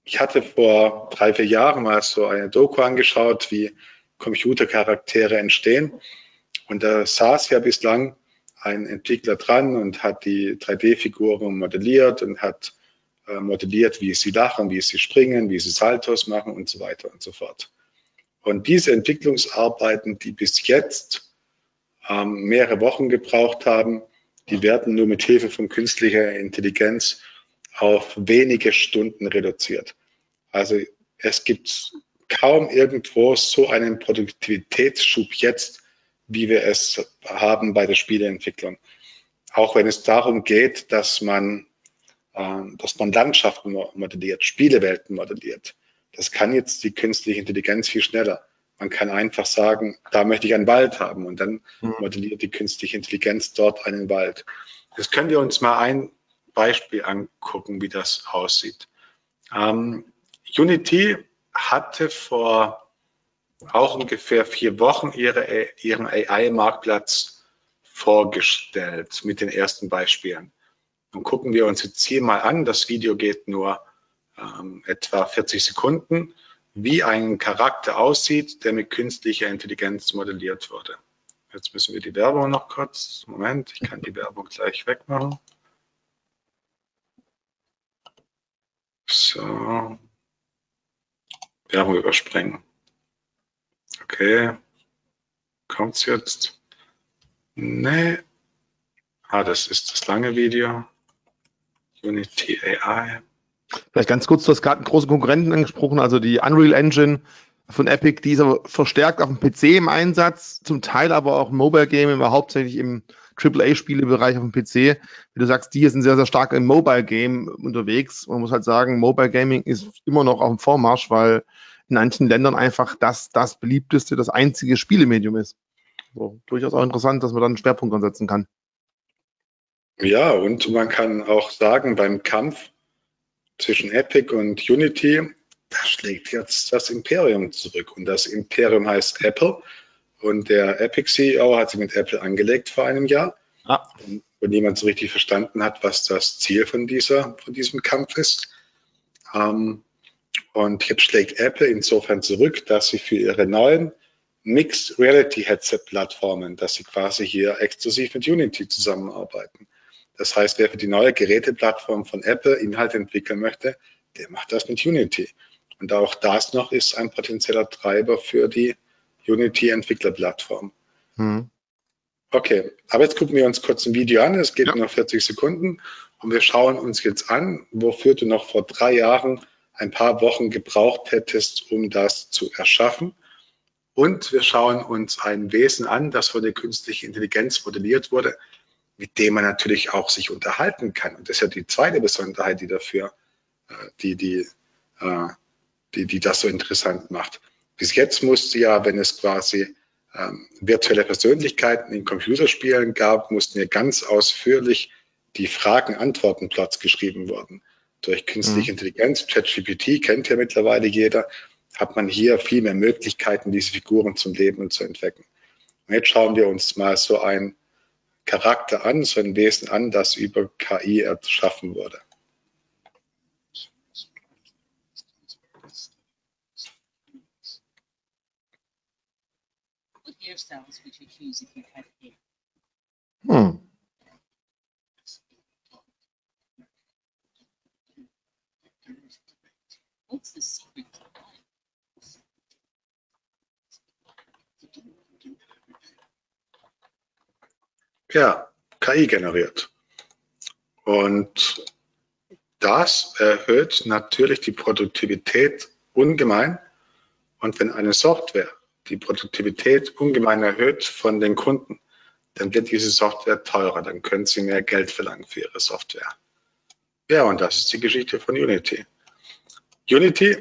B: ich hatte vor drei, vier Jahren mal so eine Doku angeschaut, wie Computercharaktere entstehen. Und da saß ja bislang ein Entwickler dran und hat die 3D-Figuren modelliert und hat äh, modelliert, wie sie lachen, wie sie springen, wie sie Saltos machen und so weiter und so fort. Und diese Entwicklungsarbeiten, die bis jetzt ähm, mehrere Wochen gebraucht haben, die werden nur mit Hilfe von künstlicher Intelligenz auf wenige Stunden reduziert. Also es gibt kaum irgendwo so einen Produktivitätsschub jetzt, wie wir es haben bei der Spieleentwicklung. Auch wenn es darum geht, dass man, äh, dass man Landschaften modelliert, Spielewelten modelliert. Das kann jetzt die künstliche Intelligenz viel schneller. Man kann einfach sagen, da möchte ich einen Wald haben und dann mhm. modelliert die künstliche Intelligenz dort einen Wald. Jetzt können wir uns mal ein Beispiel angucken, wie das aussieht. Ähm, Unity hatte vor auch ungefähr vier Wochen ihre, ihren AI-Marktplatz vorgestellt mit den ersten Beispielen. Und gucken wir uns jetzt hier mal an. Das Video geht nur ähm, etwa 40 Sekunden, wie ein Charakter aussieht, der mit künstlicher Intelligenz modelliert wurde. Jetzt müssen wir die Werbung noch kurz. Moment, ich kann die Werbung gleich wegmachen. So. Werbung überspringen. Okay. Kommt's jetzt? Nee. Ah, das ist das lange Video. Unity AI.
A: Vielleicht ganz kurz, du hast gerade einen großen Konkurrenten angesprochen, also die Unreal Engine von Epic, die ist aber verstärkt auf dem PC im Einsatz, zum Teil aber auch im Mobile Game, aber hauptsächlich im AAA-Spielebereich auf dem PC. Wie du sagst, die sind sehr, sehr stark im Mobile Game unterwegs. Man muss halt sagen, Mobile Gaming ist immer noch auf dem Vormarsch, weil in manchen Ländern einfach das, das beliebteste, das einzige Spielemedium ist. So, durchaus auch interessant, dass man dann einen Schwerpunkt ansetzen kann.
B: Ja, und man kann auch sagen, beim Kampf zwischen Epic und Unity, da schlägt jetzt das Imperium zurück. Und das Imperium heißt Apple. Und der Epic CEO hat sich mit Apple angelegt vor einem Jahr. Ah. Und niemand so richtig verstanden hat, was das Ziel von, dieser, von diesem Kampf ist. Ähm, und jetzt schlägt Apple insofern zurück, dass sie für ihre neuen Mixed Reality Headset Plattformen, dass sie quasi hier exklusiv mit Unity zusammenarbeiten. Das heißt, wer für die neue Geräteplattform von Apple Inhalte entwickeln möchte, der macht das mit Unity. Und auch das noch ist ein potenzieller Treiber für die Unity Entwicklerplattform. Hm. Okay, aber jetzt gucken wir uns kurz ein Video an. Es geht ja. noch 40 Sekunden und wir schauen uns jetzt an, wofür du noch vor drei Jahren ein paar Wochen gebraucht hättest, um das zu erschaffen. Und wir schauen uns ein Wesen an, das von der künstlichen Intelligenz modelliert wurde, mit dem man natürlich auch sich unterhalten kann. Und das ist ja die zweite Besonderheit, die dafür, äh, die, die, äh, die, die das so interessant macht. Bis jetzt musste ja, wenn es quasi ähm, virtuelle Persönlichkeiten in Computerspielen gab, mussten ja ganz ausführlich die Fragen-Antworten-Plots geschrieben worden. Durch künstliche mhm. Intelligenz, ChatGPT kennt ja mittlerweile jeder, hat man hier viel mehr Möglichkeiten, diese Figuren zum Leben zu entwecken. Und jetzt schauen wir uns mal so ein Charakter an, so ein Wesen an, das über KI erschaffen wurde. Hm. Ja, KI generiert. Und das erhöht natürlich die Produktivität ungemein. Und wenn eine Software die Produktivität ungemein erhöht von den Kunden, dann wird diese Software teurer, dann können sie mehr Geld verlangen für ihre Software. Ja, und das ist die Geschichte von Unity.
A: Unity.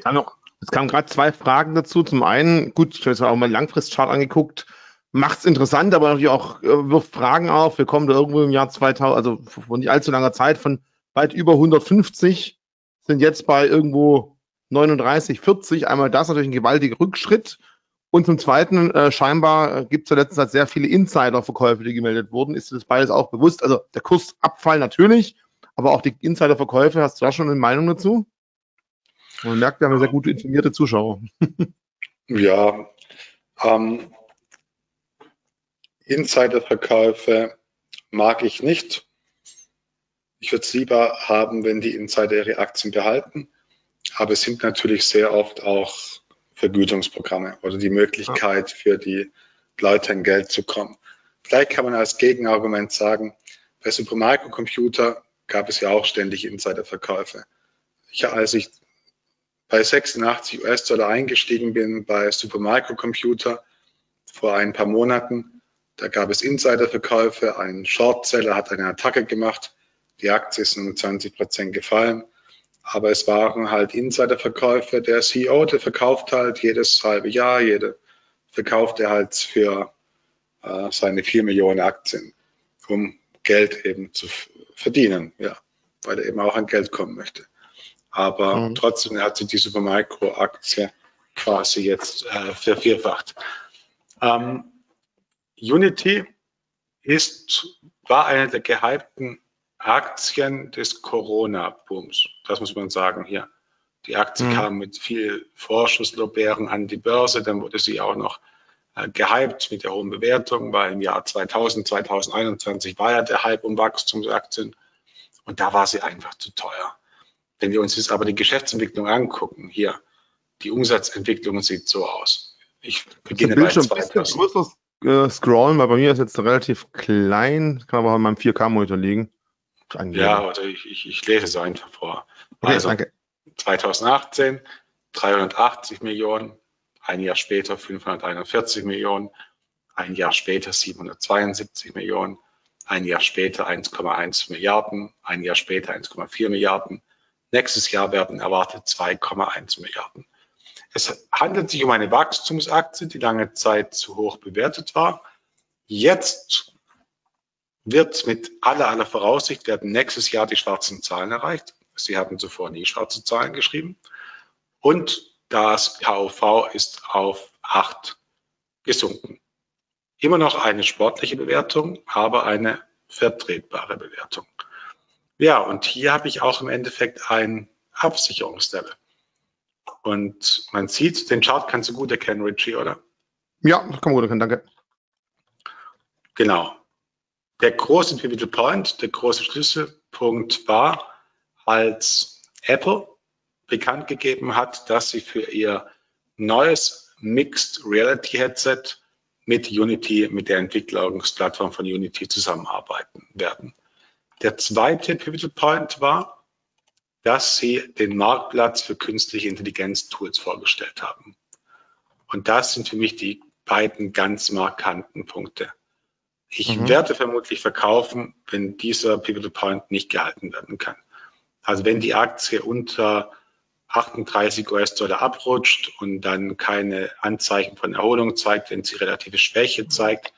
A: Es kamen gerade zwei Fragen dazu. Zum einen, gut, ich habe jetzt auch mal Langfristchart angeguckt macht es interessant, aber natürlich auch äh, wirft Fragen auf. Wir kommen da irgendwo im Jahr 2000, also von nicht allzu langer Zeit, von weit über 150, sind jetzt bei irgendwo 39, 40. Einmal das natürlich ein gewaltiger Rückschritt. Und zum Zweiten, äh, scheinbar äh, gibt es ja letzten Zeit sehr viele Insider-Verkäufe, die gemeldet wurden. Ist dir das beides auch bewusst? Also der Kursabfall natürlich, aber auch die Insider-Verkäufe, hast du da schon eine Meinung dazu? Man merkt, wir haben sehr gut informierte Zuschauer.
B: ja, ähm, Insiderverkäufe mag ich nicht. Ich würde es lieber haben, wenn die Insider ihre Aktien behalten. Aber es sind natürlich sehr oft auch Vergütungsprogramme oder die Möglichkeit für die Leute an Geld zu kommen. Vielleicht kann man als Gegenargument sagen, bei Supermicro Computer gab es ja auch ständig Insiderverkäufe. Ich, als ich bei 86 US-Dollar eingestiegen bin bei Supermicro Computer vor ein paar Monaten, da gab es Insiderverkäufe, ein Shortseller hat eine Attacke gemacht, die Aktie ist um 20 Prozent gefallen, aber es waren halt Insiderverkäufe. Der CEO, der verkauft halt jedes halbe Jahr, jede verkauft er halt für äh, seine vier Millionen Aktien, um Geld eben zu verdienen, ja, weil er eben auch an Geld kommen möchte. Aber mhm. trotzdem hat sich die Supermicro-Aktie quasi jetzt äh, vervierfacht. Ähm, Unity ist, war eine der gehypten Aktien des Corona-Booms. Das muss man sagen hier. Die Aktie mhm. kam mit viel Vorschusslorbeeren an die Börse, dann wurde sie auch noch äh, gehypt mit der hohen Bewertung, weil im Jahr 2000, 2021 war ja der Hype um Wachstumsaktien und da war sie einfach zu teuer. Wenn wir uns jetzt aber die Geschäftsentwicklung angucken, hier, die Umsatzentwicklung sieht so aus. Ich beginne bei 2000
A: äh, scrollen, weil bei mir ist jetzt relativ klein, kann aber auch in meinem 4K-Monitor liegen.
B: Ja, also ich, ich, ich, lese es einfach vor. Okay, also danke. 2018 380 Millionen, ein Jahr später 541 Millionen, ein Jahr später 772 Millionen, ein Jahr später 1,1 Milliarden, ein Jahr später 1,4 Milliarden. Nächstes Jahr werden erwartet 2,1 Milliarden. Es handelt sich um eine Wachstumsaktie, die lange Zeit zu hoch bewertet war. Jetzt wird mit aller aller Voraussicht werden nächstes Jahr die schwarzen Zahlen erreicht. Sie hatten zuvor nie schwarze Zahlen geschrieben. Und das KUV ist auf 8 gesunken. Immer noch eine sportliche Bewertung, aber eine vertretbare Bewertung. Ja, und hier habe ich auch im Endeffekt ein Absicherungslevel. Und man sieht, den Chart kannst du gut erkennen, Richie, oder?
A: Ja, das kann man gut erkennen, danke.
B: Genau. Der große Pivotal Point, der große Schlüsselpunkt war, als Apple bekannt gegeben hat, dass sie für ihr neues Mixed Reality Headset mit Unity, mit der Entwicklungsplattform von Unity zusammenarbeiten werden. Der zweite Pivotal Point war, dass sie den Marktplatz für künstliche Intelligenz-Tools vorgestellt haben. Und das sind für mich die beiden ganz markanten Punkte. Ich mhm. werde vermutlich verkaufen, wenn dieser Pivotal Point nicht gehalten werden kann. Also wenn die Aktie unter 38 US-Dollar abrutscht und dann keine Anzeichen von Erholung zeigt, wenn sie relative Schwäche zeigt,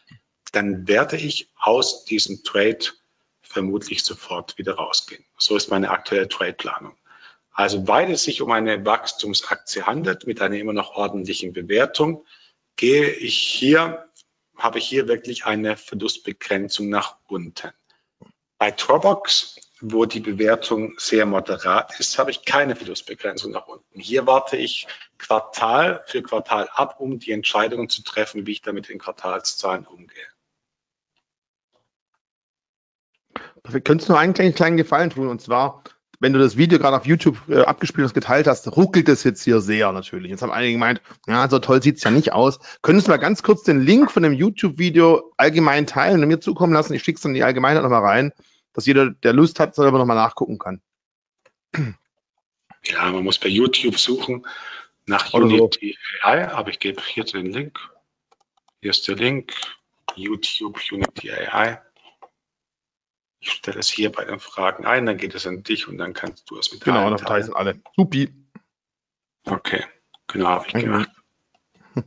B: dann werde ich aus diesem Trade vermutlich sofort wieder rausgehen. So ist meine aktuelle Trade-Planung. Also weil es sich um eine Wachstumsaktie handelt mit einer immer noch ordentlichen Bewertung, gehe ich hier, habe ich hier wirklich eine Verlustbegrenzung nach unten. Bei Dropbox, wo die Bewertung sehr moderat ist, habe ich keine Verlustbegrenzung nach unten. Hier warte ich Quartal für Quartal ab, um die Entscheidungen zu treffen, wie ich damit in Quartalszahlen umgehe.
A: Wir können nur einen kleinen, kleinen Gefallen tun, und zwar, wenn du das Video gerade auf YouTube äh, abgespielt hast, geteilt hast, ruckelt es jetzt hier sehr natürlich. Jetzt haben einige gemeint, ja, so toll sieht's ja nicht aus. Könntest du mal ganz kurz den Link von dem YouTube-Video allgemein teilen und mir zukommen lassen? Ich schicke es dann in die Allgemeinheit nochmal rein, dass jeder, der Lust hat, selber nochmal nachgucken kann.
B: Ja, man muss bei YouTube suchen nach Oder Unity so. AI, aber ich gebe hier den Link. Hier ist der Link, YouTube Unity AI. Ich stelle es hier bei den Fragen ein, dann geht es an dich und dann kannst du es mit
A: Genau, dann teilen alle. Supi.
B: Okay, genau, habe ich gemacht.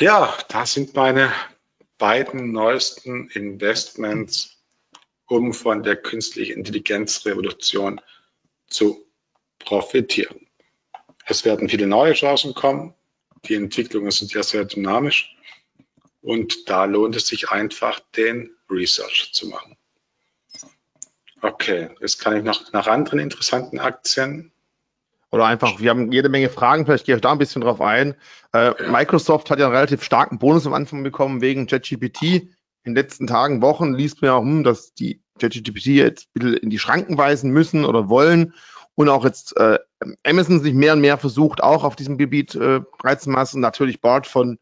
B: ja, das sind meine beiden neuesten Investments, um von der künstlichen Intelligenzrevolution zu profitieren. Es werden viele neue Chancen kommen. Die Entwicklungen sind ja sehr dynamisch. Und da lohnt es sich einfach, den Research zu machen. Okay, jetzt kann ich noch nach anderen interessanten Aktien.
A: Oder einfach, wir haben jede Menge Fragen, vielleicht gehe ich da ein bisschen drauf ein. Äh, ja. Microsoft hat ja einen relativ starken Bonus am Anfang bekommen wegen ChatGPT. In den letzten Tagen, Wochen liest man ja auch, hm, dass die ChatGPT jetzt ein bisschen in die Schranken weisen müssen oder wollen. Und auch jetzt äh, Amazon sich mehr und mehr versucht, auch auf diesem Gebiet äh, breit zu machen. Natürlich Bart von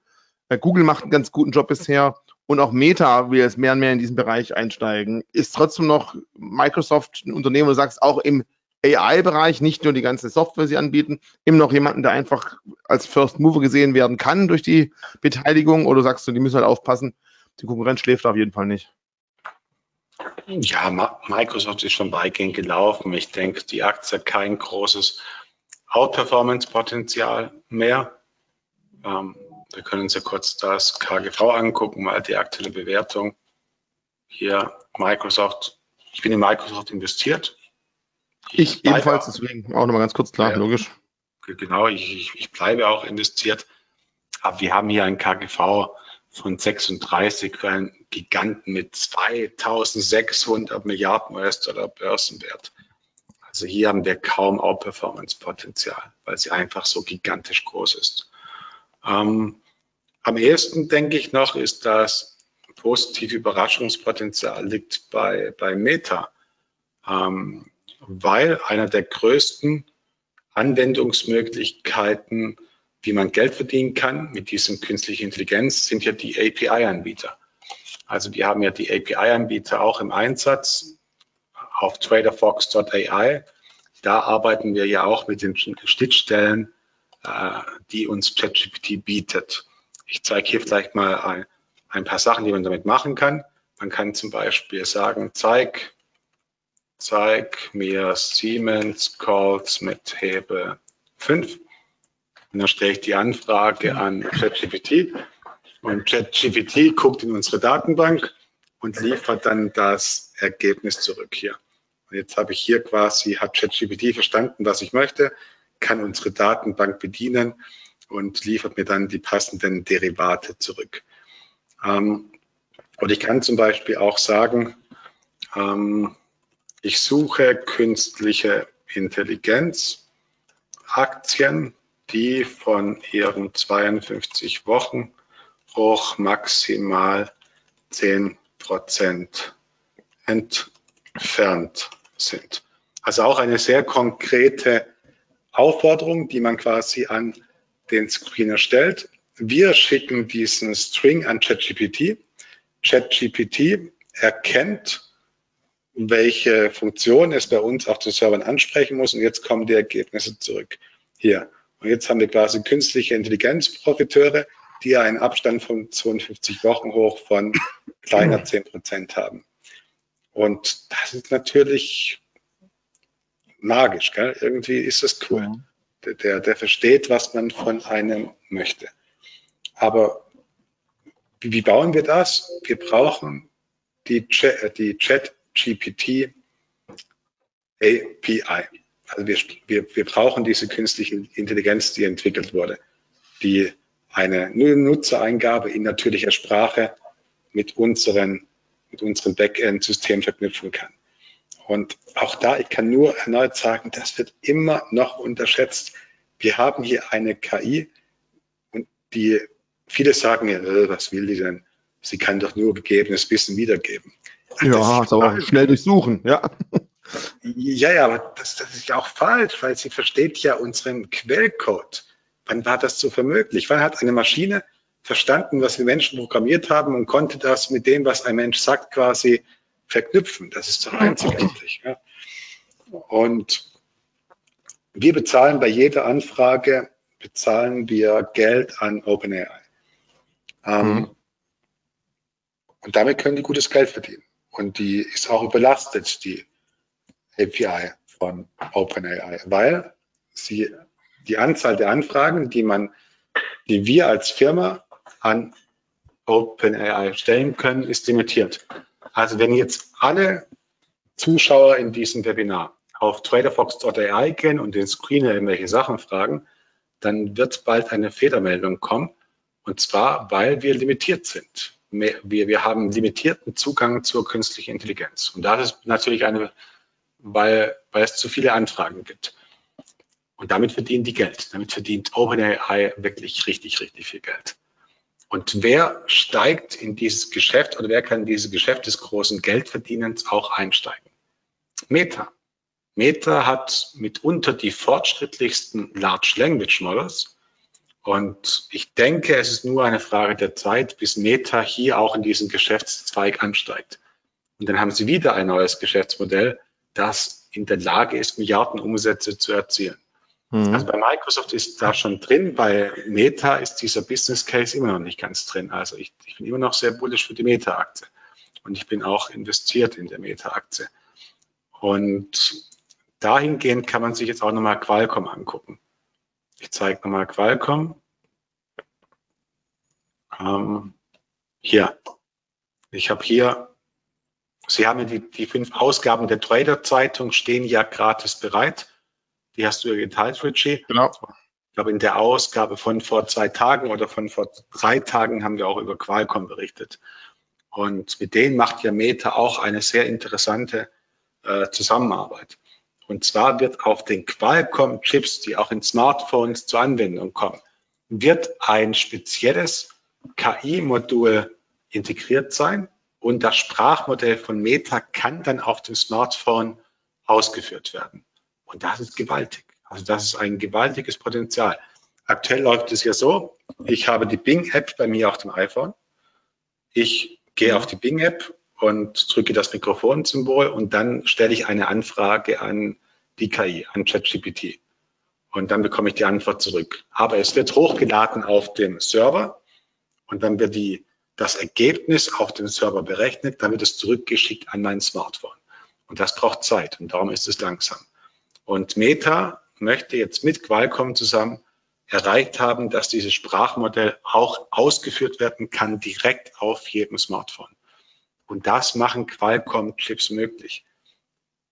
A: Google macht einen ganz guten Job bisher und auch Meta will jetzt mehr und mehr in diesen Bereich einsteigen. Ist trotzdem noch Microsoft ein Unternehmen, wo du sagst, auch im AI-Bereich, nicht nur die ganze Software sie anbieten, immer noch jemanden, der einfach als First Mover gesehen werden kann durch die Beteiligung oder sagst du, die müssen halt aufpassen, die Konkurrenz schläft auf jeden Fall nicht?
B: Ja, Microsoft ist schon weitgehend gelaufen. Ich denke, die Aktie hat kein großes Outperformance-Potenzial mehr. Ähm, wir können uns ja kurz das KGV angucken, mal die aktuelle Bewertung. Hier Microsoft. Ich bin in Microsoft investiert.
A: Ich, ich ebenfalls, deswegen auch nochmal ganz kurz klar, ja, logisch.
B: Genau, ich, ich, bleibe auch investiert. Aber wir haben hier ein KGV von 36 für einen Giganten mit 2600 Milliarden US-Dollar Börsenwert. Also hier haben wir kaum Outperformance-Potenzial, weil sie einfach so gigantisch groß ist. Ähm, am ehesten denke ich noch, ist das positive Überraschungspotenzial liegt bei, bei Meta, ähm, weil einer der größten Anwendungsmöglichkeiten, wie man Geld verdienen kann mit diesem künstlichen Intelligenz, sind ja die API-Anbieter. Also die haben ja die API-Anbieter auch im Einsatz auf traderfox.ai. Da arbeiten wir ja auch mit den Schnittstellen die uns ChatGPT bietet. Ich zeige hier vielleicht mal ein, ein paar Sachen, die man damit machen kann. Man kann zum Beispiel sagen, zeig, zeig mir Siemens Calls mit Hebe 5. Und dann stelle ich die Anfrage an ChatGPT und ChatGPT guckt in unsere Datenbank und liefert dann das Ergebnis zurück hier. Und jetzt habe ich hier quasi, hat ChatGPT verstanden, was ich möchte, kann unsere Datenbank bedienen und liefert mir dann die passenden Derivate zurück. Ähm, und ich kann zum Beispiel auch sagen, ähm, ich suche künstliche Intelligenz, Aktien die von ihren 52 Wochen hoch maximal 10 Prozent entfernt sind. Also auch eine sehr konkrete Aufforderung, die man quasi an den Screener stellt. Wir schicken diesen String an ChatGPT. ChatGPT erkennt, welche Funktion es bei uns auf den Servern ansprechen muss und jetzt kommen die Ergebnisse zurück. Hier. Und jetzt haben wir quasi künstliche Intelligenzprofiteure, die einen Abstand von 52 Wochen hoch von kleiner 10 Prozent haben. Und das ist natürlich magisch. Gell? Irgendwie ist das cool. Der, der versteht, was man von einem möchte. Aber wie, wie bauen wir das? Wir brauchen die, die Chat-GPT API. Also wir, wir, wir brauchen diese künstliche Intelligenz, die entwickelt wurde, die eine Nutzereingabe in natürlicher Sprache mit unseren, mit unserem Backend-System verknüpfen kann. Und auch da, ich kann nur erneut sagen, das wird immer noch unterschätzt. Wir haben hier eine KI und die, viele sagen ja, äh, was will die denn? Sie kann doch nur gegebenes Wissen wiedergeben.
A: Ja, das ist aber schnell durchsuchen, ja.
B: Ja, ja, aber das, das ist ja auch falsch, weil sie versteht ja unseren Quellcode. Wann war das so für möglich? Wann hat eine Maschine verstanden, was wir Menschen programmiert haben und konnte das mit dem, was ein Mensch sagt, quasi verknüpfen. Das ist doch einzigartig. Ja. Und wir bezahlen bei jeder Anfrage, bezahlen wir Geld an OpenAI. Ähm, mhm. Und damit können die gutes Geld verdienen. Und die ist auch überlastet, die API von OpenAI, weil sie die Anzahl der Anfragen, die man, die wir als Firma an OpenAI stellen können, ist limitiert. Also wenn jetzt alle Zuschauer in diesem Webinar auf traderfox.ai gehen und den Screener irgendwelche Sachen fragen, dann wird bald eine Fehlermeldung kommen. Und zwar, weil wir limitiert sind. Wir, wir haben limitierten Zugang zur künstlichen Intelligenz. Und das ist natürlich eine, weil, weil es zu viele Anfragen gibt. Und damit verdienen die Geld. Damit verdient OpenAI wirklich richtig, richtig viel Geld. Und wer steigt in dieses Geschäft oder wer kann in dieses Geschäft des großen Geldverdienens auch einsteigen? Meta. Meta hat mitunter die fortschrittlichsten Large Language Models. Und ich denke, es ist nur eine Frage der Zeit, bis Meta hier auch in diesen Geschäftszweig ansteigt. Und dann haben sie wieder ein neues Geschäftsmodell, das in der Lage ist, Milliardenumsätze zu erzielen. Mhm. Also bei Microsoft ist da schon drin, bei Meta ist dieser Business Case immer noch nicht ganz drin. Also ich, ich bin immer noch sehr bullisch für die Meta-Aktie. Und ich bin auch investiert in der Meta-Aktie. Und dahingehend kann man sich jetzt auch nochmal Qualcomm angucken. Ich zeige nochmal Qualcomm. Ähm, hier. Ich habe hier, Sie haben ja die, die fünf Ausgaben der Trader-Zeitung stehen ja gratis bereit. Die hast du ja geteilt, Richie. Genau. Ich glaube, in der Ausgabe von vor zwei Tagen oder von vor drei Tagen haben wir auch über Qualcomm berichtet. Und mit denen macht ja Meta auch eine sehr interessante äh, Zusammenarbeit. Und zwar wird auf den Qualcomm-Chips, die auch in Smartphones zur Anwendung kommen, wird ein spezielles KI-Modul integriert sein und das Sprachmodell von Meta kann dann auf dem Smartphone ausgeführt werden. Und das ist gewaltig. Also das ist ein gewaltiges Potenzial. Aktuell läuft es ja so, ich habe die Bing-App bei mir auf dem iPhone. Ich gehe auf die Bing-App und drücke das Mikrofonsymbol und dann stelle ich eine Anfrage an die KI, an ChatGPT. Und dann bekomme ich die Antwort zurück. Aber es wird hochgeladen auf dem Server und dann wird die, das Ergebnis auf dem Server berechnet, dann wird es zurückgeschickt an mein Smartphone. Und das braucht Zeit und darum ist es langsam. Und Meta möchte jetzt mit Qualcomm zusammen erreicht haben, dass dieses Sprachmodell auch ausgeführt werden kann direkt auf jedem Smartphone. Und das machen Qualcomm-Chips möglich.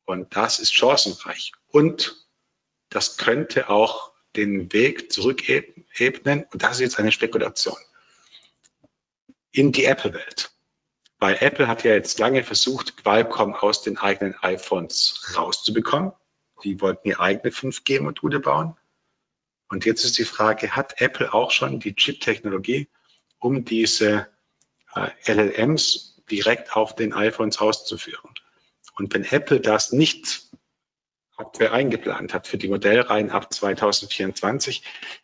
B: Und das ist chancenreich. Und das könnte auch den Weg zurückebnen, und das ist jetzt eine Spekulation, in die Apple-Welt. Weil Apple hat ja jetzt lange versucht, Qualcomm aus den eigenen iPhones rauszubekommen. Die wollten ihr eigene 5G-Module bauen. Und jetzt ist die Frage, hat Apple auch schon die Chip-Technologie, um diese äh, LLMs direkt auf den iPhones auszuführen? Und wenn Apple das nicht aktuell eingeplant hat für die Modellreihen ab 2024,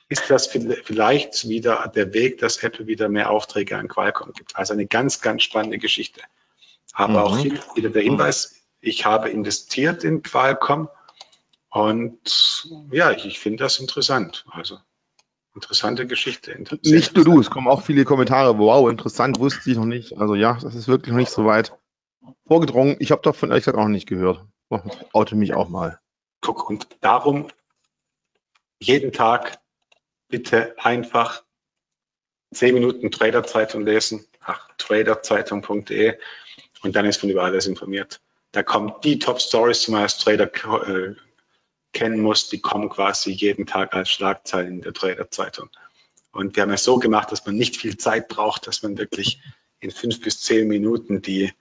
B: ist das vielleicht wieder der Weg, dass Apple wieder mehr Aufträge an Qualcomm gibt. Also eine ganz, ganz spannende Geschichte. Aber mhm. auch hier wieder der Hinweis, ich habe investiert in Qualcomm und ja, ich, ich finde das interessant. Also interessante Geschichte.
A: Inter nicht nur du, es kommen auch viele Kommentare. Wow, interessant, wusste ich noch nicht. Also ja, das ist wirklich noch nicht so weit vorgedrungen. Ich habe davon ehrlich gesagt auch noch nicht gehört. Oute mich auch mal.
B: Guck, und darum jeden Tag bitte einfach zehn Minuten Traderzeitung lesen, ach, traderzeitung.de und dann ist man über alles informiert. Da kommen die Top Stories, als Trader äh, kennen muss, die kommen quasi jeden Tag als Schlagzeilen in der Traderzeitung. Und wir haben es so gemacht, dass man nicht viel Zeit braucht, dass man wirklich in fünf bis zehn Minuten die,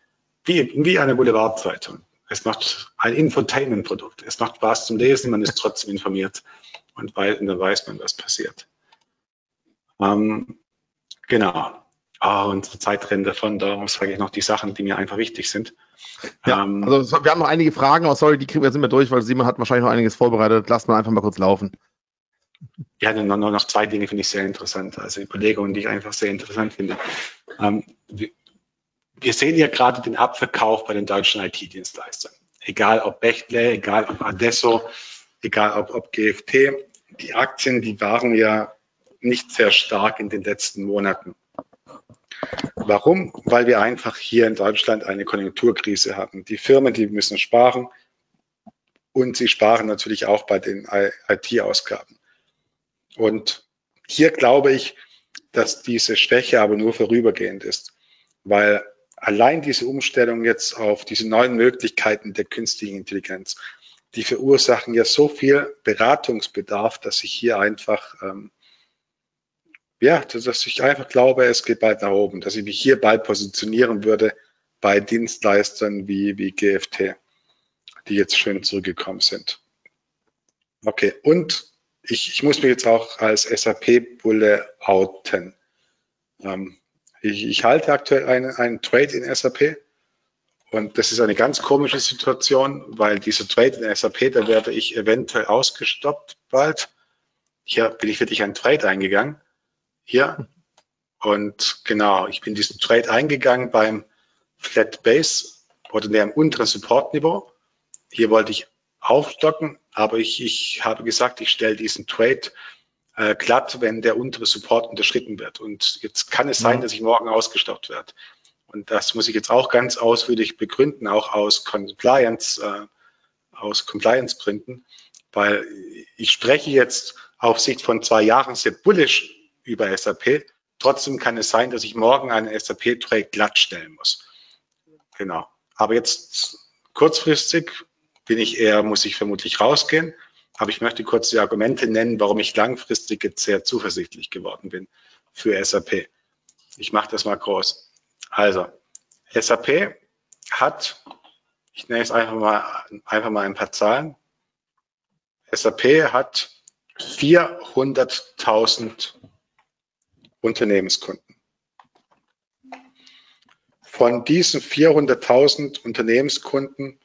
B: wie, wie eine Boulevardzeitung, es macht ein Infotainment-Produkt. Es macht Spaß zum Lesen, man ist trotzdem informiert und, weiß, und dann weiß man, was passiert. Ähm, genau. Oh, unsere Zeit rennt davon, darum sage ich noch die Sachen, die mir einfach wichtig sind.
A: Ja, ähm, also wir haben noch einige Fragen, aber sorry, die kriegen wir, sind wir durch, weil Simon hat wahrscheinlich noch einiges vorbereitet. Lass mal einfach mal kurz laufen.
B: Ja, noch, noch zwei Dinge finde ich sehr interessant. Also Überlegungen, die ich einfach sehr interessant finde. Ähm, wir sehen ja gerade den Abverkauf bei den deutschen IT-Dienstleistern. Egal ob Bechtle, egal ob Adesso, egal ob, ob GFT. Die Aktien, die waren ja nicht sehr stark in den letzten Monaten. Warum? Weil wir einfach hier in Deutschland eine Konjunkturkrise haben. Die Firmen, die müssen sparen und sie sparen natürlich auch bei den IT-Ausgaben. Und hier glaube ich, dass diese Schwäche aber nur vorübergehend ist, weil allein diese Umstellung jetzt auf diese neuen Möglichkeiten der künstlichen Intelligenz, die verursachen ja so viel Beratungsbedarf, dass ich hier einfach, ähm, ja, dass ich einfach glaube, es geht bald nach oben, dass ich mich hier bald positionieren würde bei Dienstleistern wie, wie GFT, die jetzt schön zurückgekommen sind. Okay, und ich, ich muss mich jetzt auch als SAP-Bulle outen. Ähm, ich, ich halte aktuell einen, einen Trade in SAP und das ist eine ganz komische Situation, weil dieser Trade in SAP, da werde ich eventuell ausgestoppt bald. Hier bin ich wirklich einen Trade eingegangen. Hier. Und genau, ich bin diesen Trade eingegangen beim Flat Base oder dem unteren Support-Niveau. Hier wollte ich aufstocken, aber ich, ich habe gesagt, ich stelle diesen Trade äh, glatt, wenn der untere Support unterschritten wird. Und jetzt kann es sein, mhm. dass ich morgen ausgestoppt werde. Und das muss ich jetzt auch ganz ausführlich begründen, auch aus Compliance, äh, aus Compliance-Gründen, weil ich spreche jetzt auf Sicht von zwei Jahren sehr bullish über SAP. Trotzdem kann es sein, dass ich morgen einen SAP-Trade glatt stellen muss. Genau. Aber jetzt kurzfristig bin ich eher, muss ich vermutlich rausgehen. Aber ich möchte kurz die Argumente nennen, warum ich langfristig jetzt sehr zuversichtlich geworden bin für SAP. Ich mache das mal groß. Also, SAP hat, ich nenne es einfach mal, einfach mal ein paar Zahlen. SAP hat 400.000 Unternehmenskunden. Von diesen 400.000 Unternehmenskunden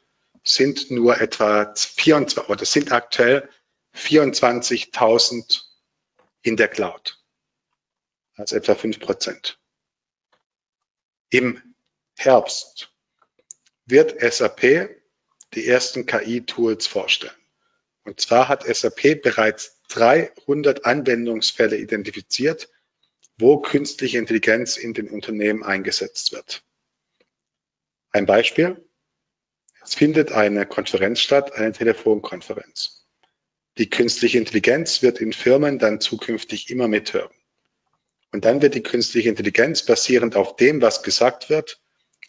B: sind nur etwa 24 oder sind aktuell 24.000 in der Cloud. Also etwa 5 Prozent. Im Herbst wird SAP die ersten KI-Tools vorstellen. Und zwar hat SAP bereits 300 Anwendungsfälle identifiziert, wo künstliche Intelligenz in den Unternehmen eingesetzt wird. Ein Beispiel. Es findet eine Konferenz statt, eine Telefonkonferenz. Die künstliche Intelligenz wird in Firmen dann zukünftig immer mithören. Und dann wird die künstliche Intelligenz basierend auf dem, was gesagt wird,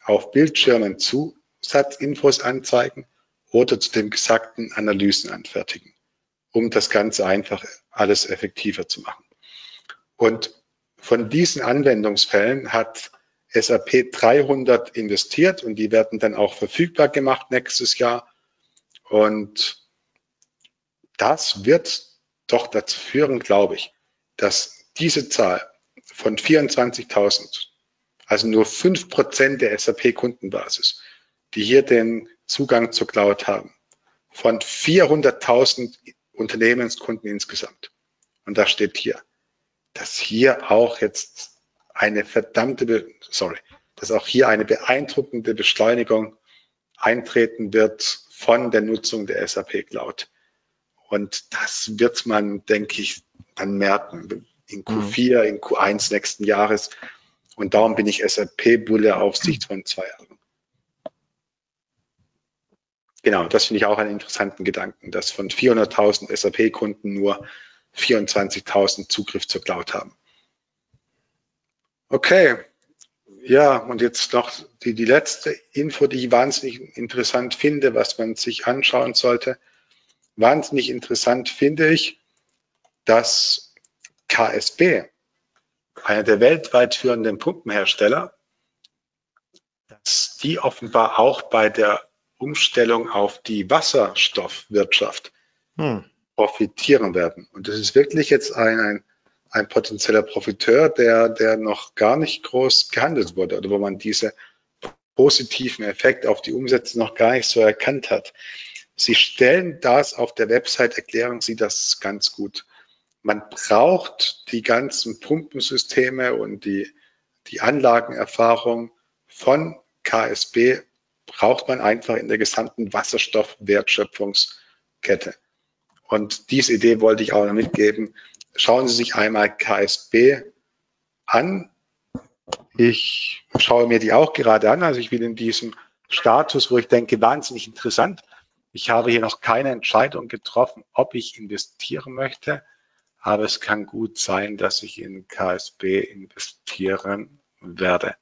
B: auf Bildschirmen Zusatzinfos anzeigen oder zu dem Gesagten Analysen anfertigen, um das Ganze einfach alles effektiver zu machen. Und von diesen Anwendungsfällen hat SAP 300 investiert und die werden dann auch verfügbar gemacht nächstes Jahr. Und das wird doch dazu führen, glaube ich, dass diese Zahl von 24.000, also nur 5% der SAP-Kundenbasis, die hier den Zugang zur Cloud haben, von 400.000 Unternehmenskunden insgesamt. Und da steht hier, dass hier auch jetzt eine verdammte, sorry, dass auch hier eine beeindruckende Beschleunigung eintreten wird von der Nutzung der SAP Cloud. Und das wird man, denke ich, dann merken in Q4, mhm. in Q1 nächsten Jahres. Und darum bin ich SAP-Bulle auf Sicht von zwei Jahren. Genau, das finde ich auch einen interessanten Gedanken, dass von 400.000 SAP-Kunden nur 24.000 Zugriff zur Cloud haben. Okay, ja, und jetzt noch die, die letzte Info, die ich wahnsinnig interessant finde, was man sich anschauen sollte. Wahnsinnig interessant finde ich, dass KSB, einer der weltweit führenden Pumpenhersteller, dass die offenbar auch bei der Umstellung auf die Wasserstoffwirtschaft hm. Profitieren werden. Und das ist wirklich jetzt ein, ein, ein potenzieller Profiteur, der, der noch gar nicht groß gehandelt wurde oder wo man diese positiven Effekte auf die Umsätze noch gar nicht so erkannt hat. Sie stellen das auf der Website, erklären Sie das ganz gut. Man braucht die ganzen Pumpensysteme und die, die Anlagenerfahrung von KSB braucht man einfach in der gesamten Wasserstoffwertschöpfungskette. Und diese Idee wollte ich auch noch mitgeben. Schauen Sie sich einmal KSB an. Ich schaue mir die auch gerade an. Also ich bin in diesem Status, wo ich denke, wahnsinnig interessant. Ich habe hier noch keine Entscheidung getroffen, ob ich investieren möchte. Aber es kann gut sein, dass ich in KSB investieren werde.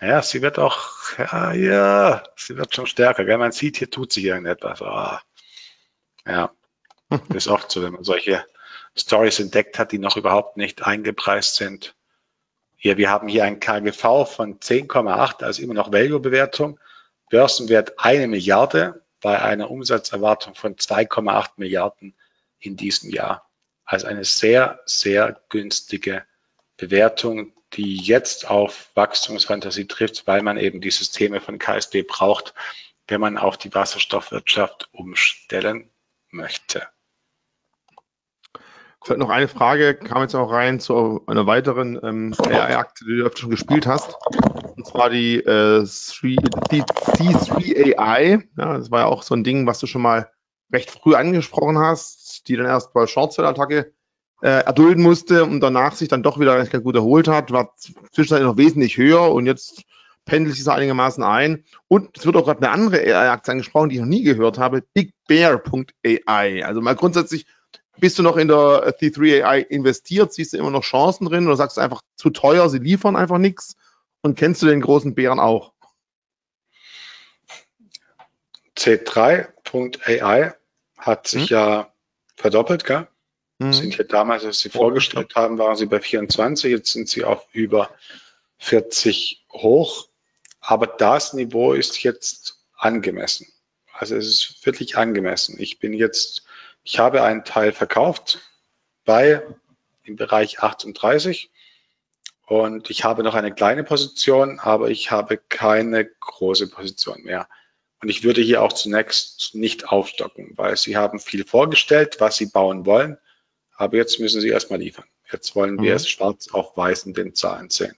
B: Ja, sie wird auch, ja, ja sie wird schon stärker. Gell? Man sieht, hier tut sich irgendetwas. Oh. Ja, ist oft so, wenn man solche Stories entdeckt hat, die noch überhaupt nicht eingepreist sind. Hier, wir haben hier ein KGV von 10,8, also immer noch Value-Bewertung. Börsenwert eine Milliarde bei einer Umsatzerwartung von 2,8 Milliarden in diesem Jahr. Also eine sehr, sehr günstige Bewertung, die jetzt auf Wachstumsfantasie trifft, weil man eben die Systeme von KSB braucht, wenn man auf die Wasserstoffwirtschaft umstellen möchte.
A: Vielleicht noch eine Frage, kam jetzt auch rein zu einer weiteren ähm, AI-Aktie, die du öfter schon gespielt hast. Und zwar die, äh, die C3AI. Ja, das war ja auch so ein Ding, was du schon mal recht früh angesprochen hast, die dann erst bei Short-Seller-Attacke äh, erdulden musste und danach sich dann doch wieder ganz gut erholt hat, war zwischenzeitlich noch wesentlich höher und jetzt pendelt sich so einigermaßen ein. Und es wird auch gerade eine andere AI-Aktie angesprochen, die ich noch nie gehört habe, BigBear.ai. Also mal grundsätzlich, bist du noch in der T3AI investiert? Siehst du immer noch Chancen drin oder sagst du einfach zu teuer, sie liefern einfach nichts? Und kennst du den großen Bären auch?
B: C3.ai hat sich hm? ja verdoppelt, gell? Mhm. Sind ja damals, als sie vorgestellt haben, waren sie bei 24, jetzt sind sie auf über 40 hoch. Aber das Niveau ist jetzt angemessen. Also es ist wirklich angemessen. Ich bin jetzt, ich habe einen Teil verkauft bei im Bereich 38 und ich habe noch eine kleine Position, aber ich habe keine große Position mehr. Und ich würde hier auch zunächst nicht aufstocken, weil sie haben viel vorgestellt, was sie bauen wollen. Aber jetzt müssen sie erstmal liefern. Jetzt wollen wir mhm. es schwarz auf weiß in den Zahlen sehen.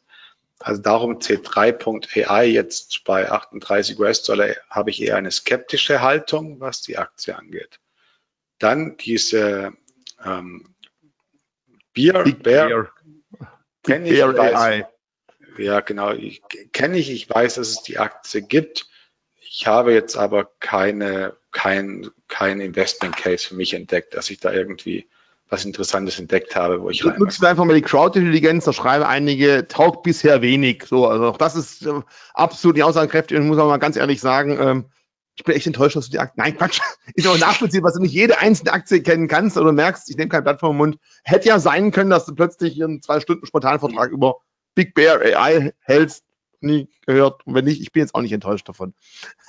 B: Also darum C3.ai jetzt bei 38 US-Dollar habe ich eher eine skeptische Haltung, was die Aktie angeht. Dann diese ähm, Beer, Big Bear, kenne ich, weiß, ja genau, kenne ich, ich weiß, dass es die Aktie gibt. Ich habe jetzt aber keine, kein, kein Investment Case für mich entdeckt, dass ich da irgendwie was Interessantes entdeckt habe, wo ich
A: rein. Nutzen wir einfach mal die Crowd-Intelligenz, da schreiben einige, taugt bisher wenig. So, also auch das ist äh, absolut nicht aussagekräftig und muss auch mal ganz ehrlich sagen, ähm, ich bin echt enttäuscht, dass du die Aktie, nein, Quatsch, ist auch nachvollziehbar, dass du nicht jede einzelne Aktie kennen kannst oder merkst, ich nehme kein Blatt vom Mund. Hätte ja sein können, dass du plötzlich hier einen zwei Stunden Spontanvertrag über Big Bear AI hältst, nie gehört. Und wenn nicht, ich bin jetzt auch nicht enttäuscht davon.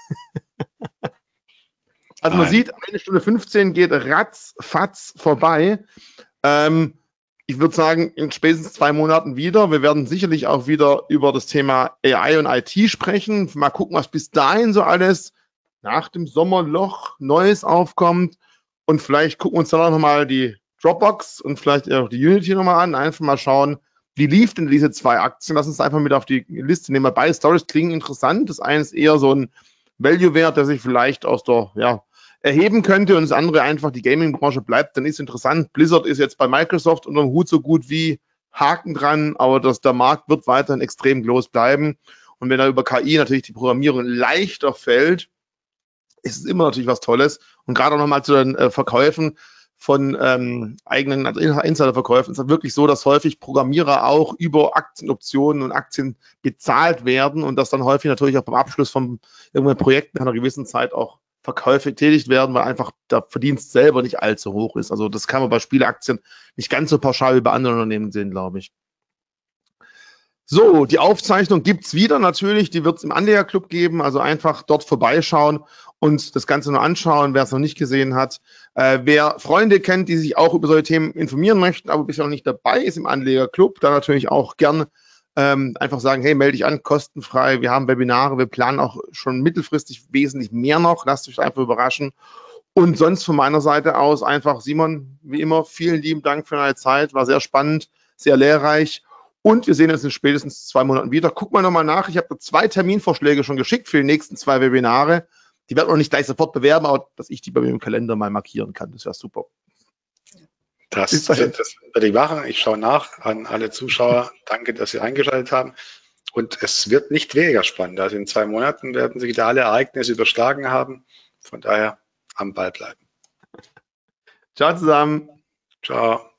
A: Also man Nein. sieht, eine Stunde 15 geht ratzfatz vorbei. Ähm, ich würde sagen, in spätestens zwei Monaten wieder. Wir werden sicherlich auch wieder über das Thema AI und IT sprechen. Mal gucken, was bis dahin so alles nach dem Sommerloch Neues aufkommt. Und vielleicht gucken wir uns dann auch nochmal die Dropbox und vielleicht auch die Unity nochmal an. Einfach mal schauen, wie lief denn diese zwei Aktien? Lass uns einfach mit auf die Liste nehmen. Beide Stories klingen interessant. Das eine ist eher so ein Value-Wert, der sich vielleicht aus der ja, erheben könnte und das andere einfach die Gaming-Branche bleibt, dann ist interessant. Blizzard ist jetzt bei Microsoft unter dem Hut so gut wie Haken dran, aber das, der Markt wird weiterhin extrem groß bleiben. Und wenn da über KI natürlich die Programmierung leichter fällt, ist es immer natürlich was Tolles. Und gerade auch nochmal zu den äh, Verkäufen von ähm, eigenen also Insiderverkäufen ist es wirklich so, dass häufig Programmierer auch über Aktienoptionen und Aktien bezahlt werden und das dann häufig natürlich auch beim Abschluss von irgendeinem Projekt nach einer gewissen Zeit auch Verkäufe getätigt werden, weil einfach der Verdienst selber nicht allzu hoch ist. Also das kann man bei Spieleaktien nicht ganz so pauschal wie bei anderen Unternehmen sehen, glaube ich. So, die Aufzeichnung gibt's wieder natürlich, die wird's im Anlegerclub geben, also einfach dort vorbeischauen und das Ganze nur anschauen, wer es noch nicht gesehen hat. Äh, wer Freunde kennt, die sich auch über solche Themen informieren möchten, aber bisher noch nicht dabei ist im Anlegerclub, dann natürlich auch gern ähm, einfach sagen, hey, melde dich an, kostenfrei. Wir haben Webinare, wir planen auch schon mittelfristig wesentlich mehr noch. Lasst euch einfach überraschen. Und sonst von meiner Seite aus einfach, Simon, wie immer, vielen lieben Dank für deine Zeit. War sehr spannend, sehr lehrreich. Und wir sehen uns in spätestens zwei Monaten wieder. Guck mal nochmal nach. Ich habe zwei Terminvorschläge schon geschickt für die nächsten zwei Webinare. Die werden wir noch nicht gleich sofort bewerben, aber dass ich die bei mir im Kalender mal markieren kann. Das wäre super.
B: Das, das werde ich machen. Ich schaue nach an alle Zuschauer. Danke, dass Sie eingeschaltet haben. Und es wird nicht weniger spannend. Also in zwei Monaten werden sich da alle Ereignisse überschlagen haben. Von daher am Ball bleiben.
A: Ciao zusammen.
B: Ciao.